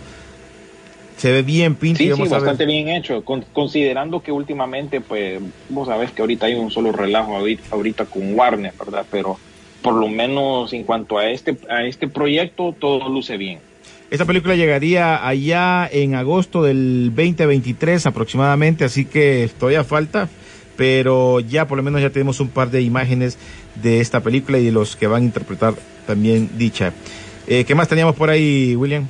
Se ve bien pinta y Sí, ver. bastante bien hecho, con- considerando que últimamente, pues, vos sabés que ahorita hay un solo relajo ahorita, ahorita con Warner, ¿verdad? Pero por lo menos en cuanto a este, a este proyecto, todo luce bien. Esta película llegaría allá en agosto del 2023 aproximadamente, así que todavía falta, pero ya por lo menos ya tenemos un par de imágenes de esta película y de los que van a interpretar también dicha. Eh, ¿Qué más teníamos por ahí, William?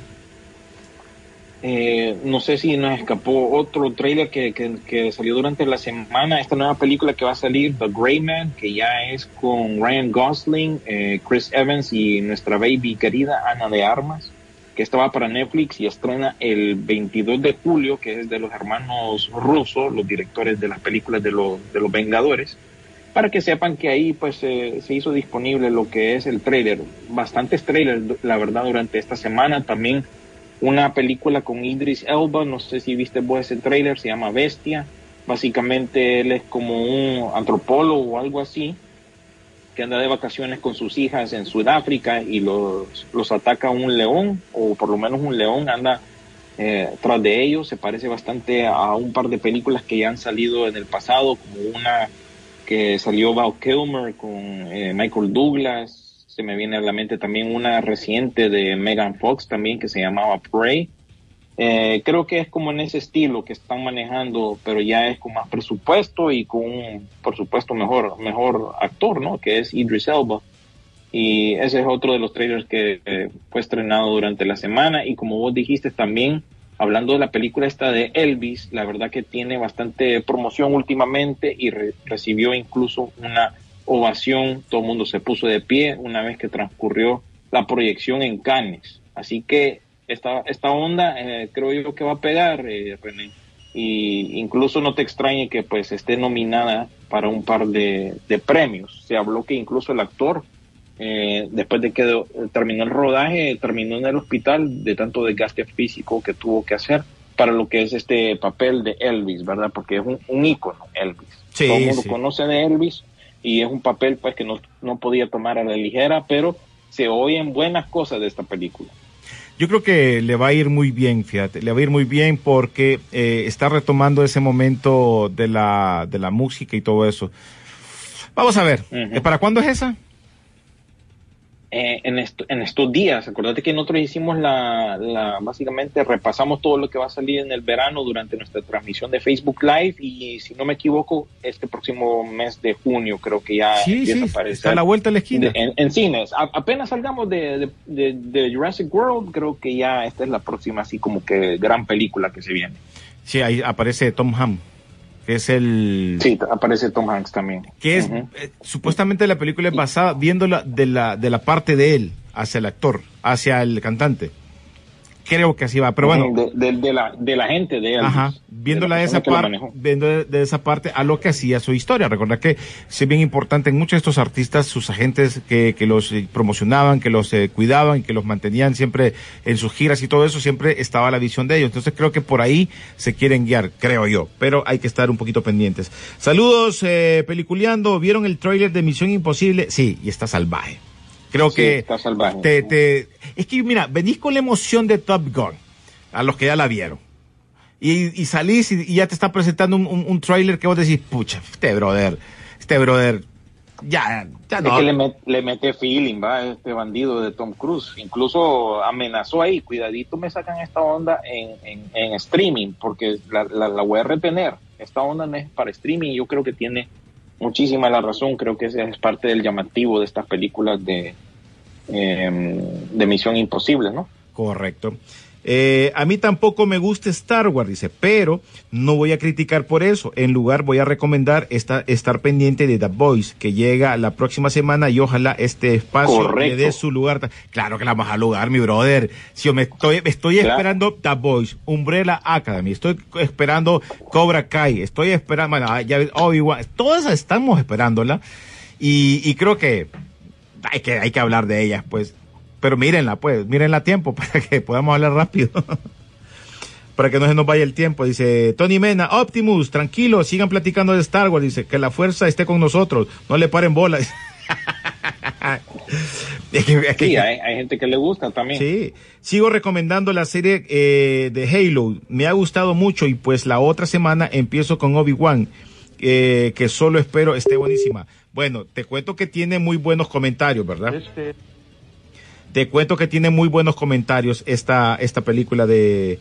Eh, no sé si nos escapó otro trailer que, que, salió durante la semana, esta nueva película que va a salir, The Gray Man, que ya es con Ryan Gosling, eh, Chris Evans y nuestra baby querida Ana de Armas, que estaba para Netflix y estrena el 22 de julio, que es de los hermanos rusos, los directores de las películas de los, de los Vengadores, para que sepan que ahí pues eh, se hizo disponible lo que es el trailer, bastantes trailers, la verdad, durante esta semana, también una película con Idris Elba, no sé si viste vos ese trailer, se llama Bestia. Básicamente él es como un antropólogo o algo así, que anda de vacaciones con sus hijas en Sudáfrica y los, los ataca un león, o por lo menos un león anda eh, tras de ellos. Se parece bastante a un par de películas que ya han salido en el pasado, como una que salió Val Kilmer con eh, Michael Douglas, se me viene a la mente también una reciente de Megan Fox también que se llamaba Prey. Eh, creo que es como en ese estilo que están manejando, pero ya es con más presupuesto y con un, por supuesto, mejor, mejor actor, ¿no? Que es Idris Elba. Y ese es otro de los trailers que eh, fue estrenado durante la semana. Y como vos dijiste también, hablando de la película esta de Elvis, la verdad que tiene bastante promoción últimamente y re- recibió incluso una ovación, todo el mundo se puso de pie una vez que transcurrió la proyección en Cannes. Así que esta, esta onda eh, creo yo que va a pegar, eh, René. Y incluso no te extrañe que pues esté nominada para un par de, de premios. Se habló que incluso el actor, eh, después de que terminó el rodaje, terminó en el hospital de tanto desgaste físico que tuvo que hacer para lo que es este papel de Elvis, ¿verdad? Porque es un, un ícono, Elvis. Sí, Todo el mundo sí. conoce de Elvis y es un papel pues que no, no podía tomar a la ligera, pero se oyen buenas cosas de esta película. Yo creo que le va a ir muy bien, fíjate, le va a ir muy bien porque eh, está retomando ese momento de la, de la música y todo eso. Vamos a ver, Ujú. ¿eh, ¿para cuándo es esa? Eh, en, esto- en estos días, acordate que nosotros hicimos la, la, básicamente repasamos todo lo que va a salir en el verano durante nuestra transmisión de Facebook Live y si no me equivoco, este próximo mes de junio creo que ya Sí, empieza sí, a aparecer. está a la vuelta de la esquina. de- en, en cines. A- apenas salgamos de, de, de- de Jurassic World, creo que ya esta es la próxima así como que gran película que se viene. Sí, ahí aparece Tom Ham, que es el... Sí, aparece Tom Hanks también. que es eh, supuestamente la película es basada viéndola de la de la parte de él hacia el actor hacia el cantante creo que así va pero bueno de, de- de la, de la gente de Elvis, Ajá, viéndola la de esa parte, viendo de, de esa parte a lo que hacía su historia. Recordar que es bien importante en muchos de estos artistas, sus agentes que, que los eh, promocionaban, que los eh, cuidaban, que los mantenían siempre en sus giras y todo eso, siempre estaba la visión de ellos. Entonces creo que por ahí se quieren guiar, creo yo, pero hay que estar un poquito pendientes. Saludos, eh, peliculeando, ¿vieron el tráiler de Misión Imposible? Sí, y está salvaje. Creo Sí, que está salvaje. te, te- es que mira, venís con la emoción de Top Gun, a los que ya la vieron. Y, y salís y, y ya te está presentando un, un, un tráiler que vos decís, pucha, este brother, este brother, ya, ya Es no. que le, met- le mete feeling, va, este bandido de Tom Cruise. Incluso amenazó ahí, cuidadito me sacan esta onda en, en, en streaming, porque la, la, la voy a retener. Esta onda no es para streaming yo creo que tiene muchísima la razón. Creo que ese es parte del llamativo de estas películas de, eh, de Misión Imposible, ¿no? Correcto. Eh, a mí tampoco me gusta Star Wars, dice, pero no voy a criticar por eso. En lugar voy a recomendar esta, estar pendiente de The Voice, que llega la próxima semana y ojalá este espacio le Correcto. dé su lugar. Claro que la vamos a lugar, mi brother. Si yo me estoy, estoy Claro. esperando The Voice, Umbrella Academy, estoy esperando Cobra Kai, estoy esperando, bueno, ah, ya ves, Obi-Wan, todas estamos esperándola y, y creo que hay que hay que hablar de ellas, pues. Pero mírenla, pues, mírenla a tiempo para que podamos hablar rápido. para que no se nos vaya el tiempo. Dice Tony Mena, Optimus, tranquilo, sigan platicando de Star Wars. Dice que la fuerza esté con nosotros, no le paren bolas. Sí, hay, hay gente que le gusta también. Sí, sigo recomendando la serie eh, de Halo. Me ha gustado mucho y pues la otra semana empiezo con Obi-Wan, eh, que solo espero esté buenísima. Bueno, te cuento que tiene muy buenos comentarios, ¿verdad? Te cuento que tiene muy buenos comentarios esta, esta película de,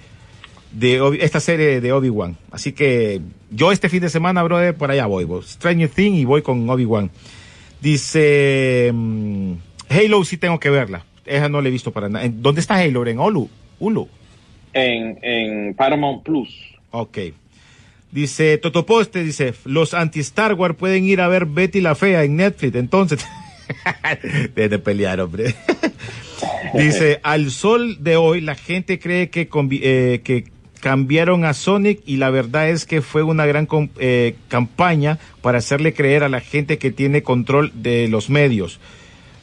de esta serie de Obi-Wan. Así que yo este fin de semana, brother, por allá voy. Stranger Things y voy con Obi-Wan. Dice mm, Halo sí tengo que verla. Esa no la he visto para nada. ¿En- ¿Dónde está Halo? En Hulu. Hulu. En, en Paramount Plus. Ok. Dice Totoposte, dice, los anti-Star Wars pueden ir a ver Betty la Fea en Netflix. Entonces, de pelear, hombre. Dice, al sol de hoy la gente cree que, eh, que cambiaron a Sonic y la verdad es que fue una gran eh, campaña para hacerle creer a la gente que tiene control de los medios.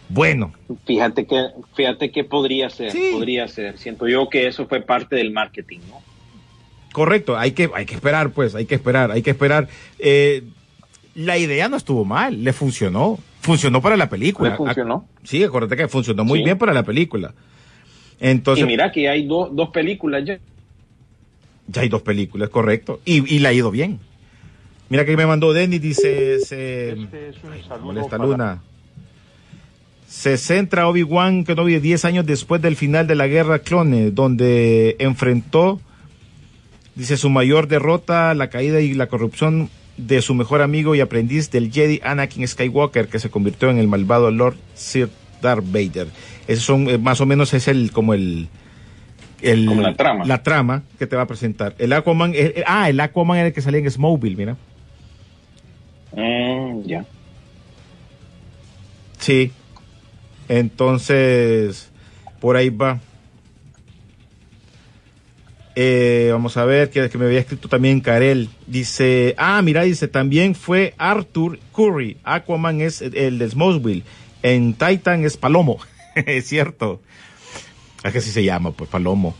Bueno, Fíjate que, fíjate que podría ser, Sí. podría ser. Siento yo que eso fue parte del marketing, ¿no? Correcto, hay que, hay que esperar, pues, hay que esperar, hay que esperar. Eh, la idea no estuvo mal, le funcionó, funcionó para la película. Funcionó. Ah, Sí, acuérdate que funcionó muy Sí. bien para la película. Entonces, y mira que hay do- dos películas ya. ya hay dos películas, correcto, y, y le ha ido bien. Mira que me mandó Denny, dice, se, Ay, molesta Luna. Se centra Obi-Wan Kenobi 10 años después del final de la guerra clone, donde enfrentó, dice, su mayor derrota, la caída y la corrupción de su mejor amigo y aprendiz del Jedi Anakin Skywalker, que se convirtió en el malvado Lord Sir Darth Vader. Esos son, eh, más o menos, es el, como el, el, Como la trama. la trama que te va a presentar. El Aquaman, eh, eh, ah, el Aquaman era el que salía en Smallville, mira. Mm, ya. Sí. Entonces, por ahí va. Eh, vamos a ver, que, que me había escrito también Karel. Dice, ah, mira, dice, también fue Arthur Curry. Aquaman es el de Smallville. En Titan es Palomo. es cierto. Es que así se llama, pues, Palomo.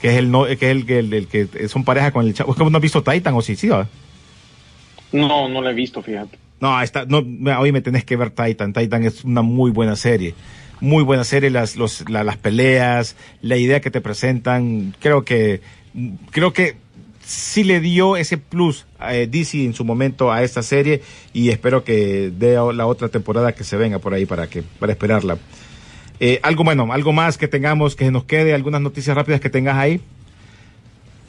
Que es el, no, que es el, que- el, el que son pareja con el chavo. Es que no has visto Titan o sí, sí, ¿va? No, no lo he visto, fíjate. No, está, no, hoy me tenés que ver Titan. Titan es una muy buena serie. Muy buena serie, las, las peleas, la idea que te presentan. Creo que, creo que sí le dio ese plus a eh, DC en su momento a esta serie y espero que dé la otra temporada que se venga por ahí para que, para esperarla. Eh, algo bueno, algo más que tengamos, que nos quede, algunas noticias rápidas que tengas ahí.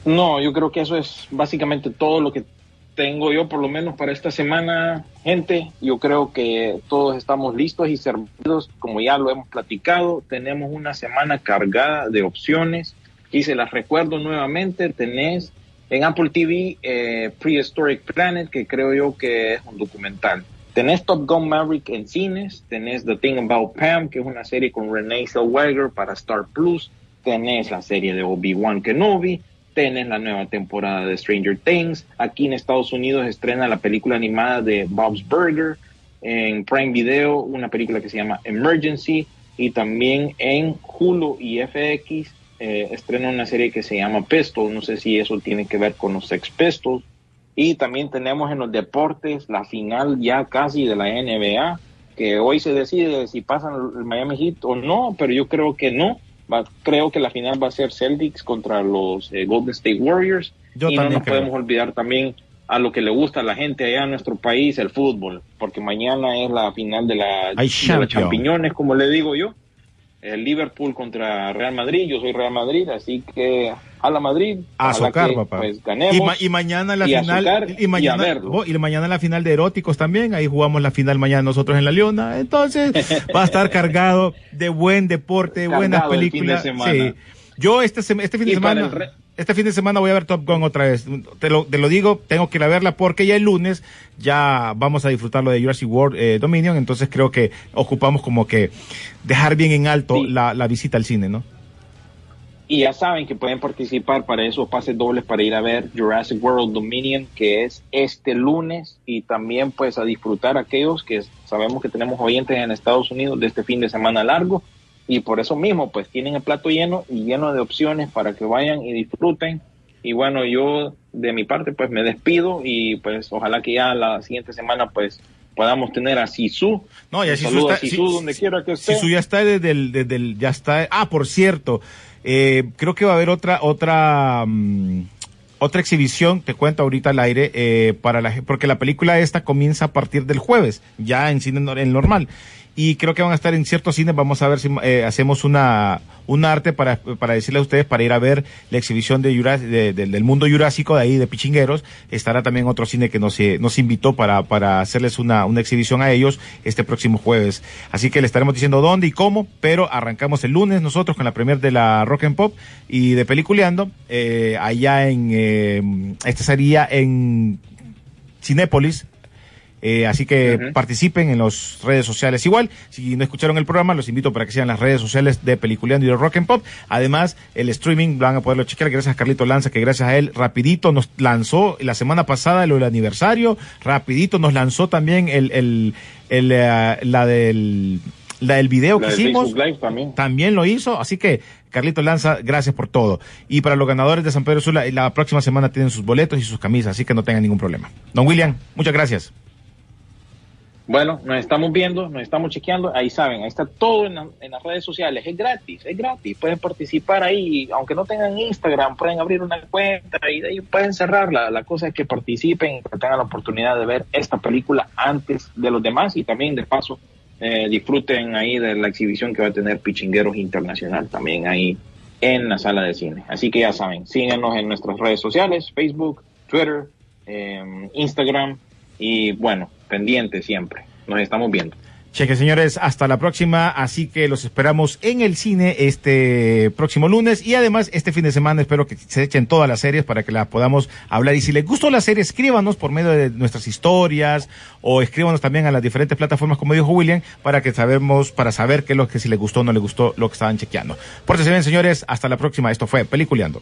No, yo creo que eso es básicamente todo lo que tengo yo, por lo menos para esta semana, gente. Yo creo que todos estamos listos y servidos, como ya lo hemos platicado. Tenemos una semana cargada de opciones y se las recuerdo nuevamente. Tenés en Apple TV eh, Prehistoric Planet, que creo yo que es un documental. Tenés Top Gun Maverick en cines, tenés The Thing About Pam, que es una serie con Renee Zellweger para Star Plus, tenés la serie de Obi-Wan Kenobi, tenés la nueva temporada de Stranger Things, aquí en Estados Unidos estrena la película animada de Bob's Burger, en Prime Video una película que se llama Emergency. Y también en Hulu y FX eh, estrena una serie que se llama Pistol, no sé si eso tiene que ver con los Sex Pistols, y también tenemos en los deportes la final ya casi de la NBA, que hoy se decide si pasan el Miami Heat o no, pero yo creo que no. Va- creo que la final va a ser Celtics contra los eh, Golden State Warriors. Yo y no nos creo. podemos olvidar también a lo que le gusta a la gente allá en nuestro país, el fútbol, porque mañana es la final de la, de los champiñones, como le digo yo. El Liverpool contra Real Madrid, yo soy Real Madrid, así que a la Madrid, A socar, que, papá. pues, ganemos. Y, ma- y mañana la y final. y mañana, y oh, y mañana la final de eróticos también. Ahí jugamos la final mañana nosotros en la Leona. Entonces va a estar cargado de buen deporte, de buenas Cargado de películas. Sí. Yo este, este fin de semana, este fin de semana voy a ver Top Gun otra vez. Te lo, te lo digo, tengo que ir a verla porque ya el lunes ya vamos a disfrutar lo de Jurassic World eh, Dominion, entonces creo que ocupamos como que dejar bien en alto Sí. la, la visita al cine, ¿no? Y ya saben que pueden participar para esos pases dobles para ir a ver Jurassic World Dominion, que es este lunes, y también pues a disfrutar aquellos que sabemos que tenemos oyentes en Estados Unidos de este fin de semana largo, y por eso mismo pues tienen el plato lleno y lleno de opciones para que vayan y disfruten. Y bueno, yo de mi parte pues me despido y pues ojalá que ya la siguiente semana pues podamos tener a Sisu. No, ya Sisu está- Sisu Si- donde quiera que esté. Sisu ya está desde el, desde el- ya está, ah, por cierto, eh, creo que va a haber otra, otra, mm, otra exhibición, te cuento ahorita al aire, eh, para la, porque la película esta comienza a partir del jueves, ya en cine en normal. Y creo que van a estar en ciertos cines, vamos a ver si eh, hacemos una, un arte para, para decirle a ustedes para ir a ver la exhibición de, de- de- del mundo jurásico de ahí de Pichingueros. Estará también otro cine que nos, eh, nos invitó para, para hacerles una, una exhibición a ellos este próximo jueves. Así que le estaremos diciendo dónde y cómo, pero arrancamos el lunes nosotros con la premier de la Rock and Pop y de Peliculeando, eh, allá en, eh, este sería en Cinépolis, eh, así que participen en las redes sociales. Igual, si no escucharon el programa, los invito para que sigan las redes sociales de Peliculeando y de Rock and Pop. Además, el streaming van a poderlo chequear gracias a Carlito Lanza, que gracias a él rapidito nos lanzó la semana pasada lo del aniversario, rapidito nos lanzó también el, el, el, eh, la del la del video La que hicimos también. también lo hizo, así que Carlito Lanza, gracias por todo. Y para los ganadores de San Pedro Sula, la próxima semana tienen sus boletos y sus camisas, así que no tengan ningún problema. Don William, muchas gracias. Bueno, nos estamos viendo, nos estamos chequeando, ahí saben, ahí está todo en, la- en las redes sociales, es gratis, es gratis, pueden participar ahí, aunque no tengan Instagram, pueden abrir una cuenta y ahí pueden cerrarla, la cosa es que participen, que tengan la oportunidad de ver esta película antes de los demás y también de paso eh, disfruten ahí de la exhibición que va a tener Pichingueros Internacional también ahí en la sala de cine. Así que ya saben, síganos en nuestras redes sociales, Facebook, Twitter, eh, Instagram y bueno, pendiente siempre. Nos estamos viendo. Cheque, señores, hasta la próxima. Así que los esperamos en el cine este próximo lunes. Y además, este fin de semana espero que se echen todas las series para que las podamos hablar. Y si les gustó la serie, escríbanos por medio de nuestras historias o escríbanos también a las diferentes plataformas, como dijo William, para que sabemos, para saber qué es lo que si les gustó o no les gustó lo que estaban chequeando. Pórtense bien, señores. Hasta la próxima. Esto fue Peliculeando.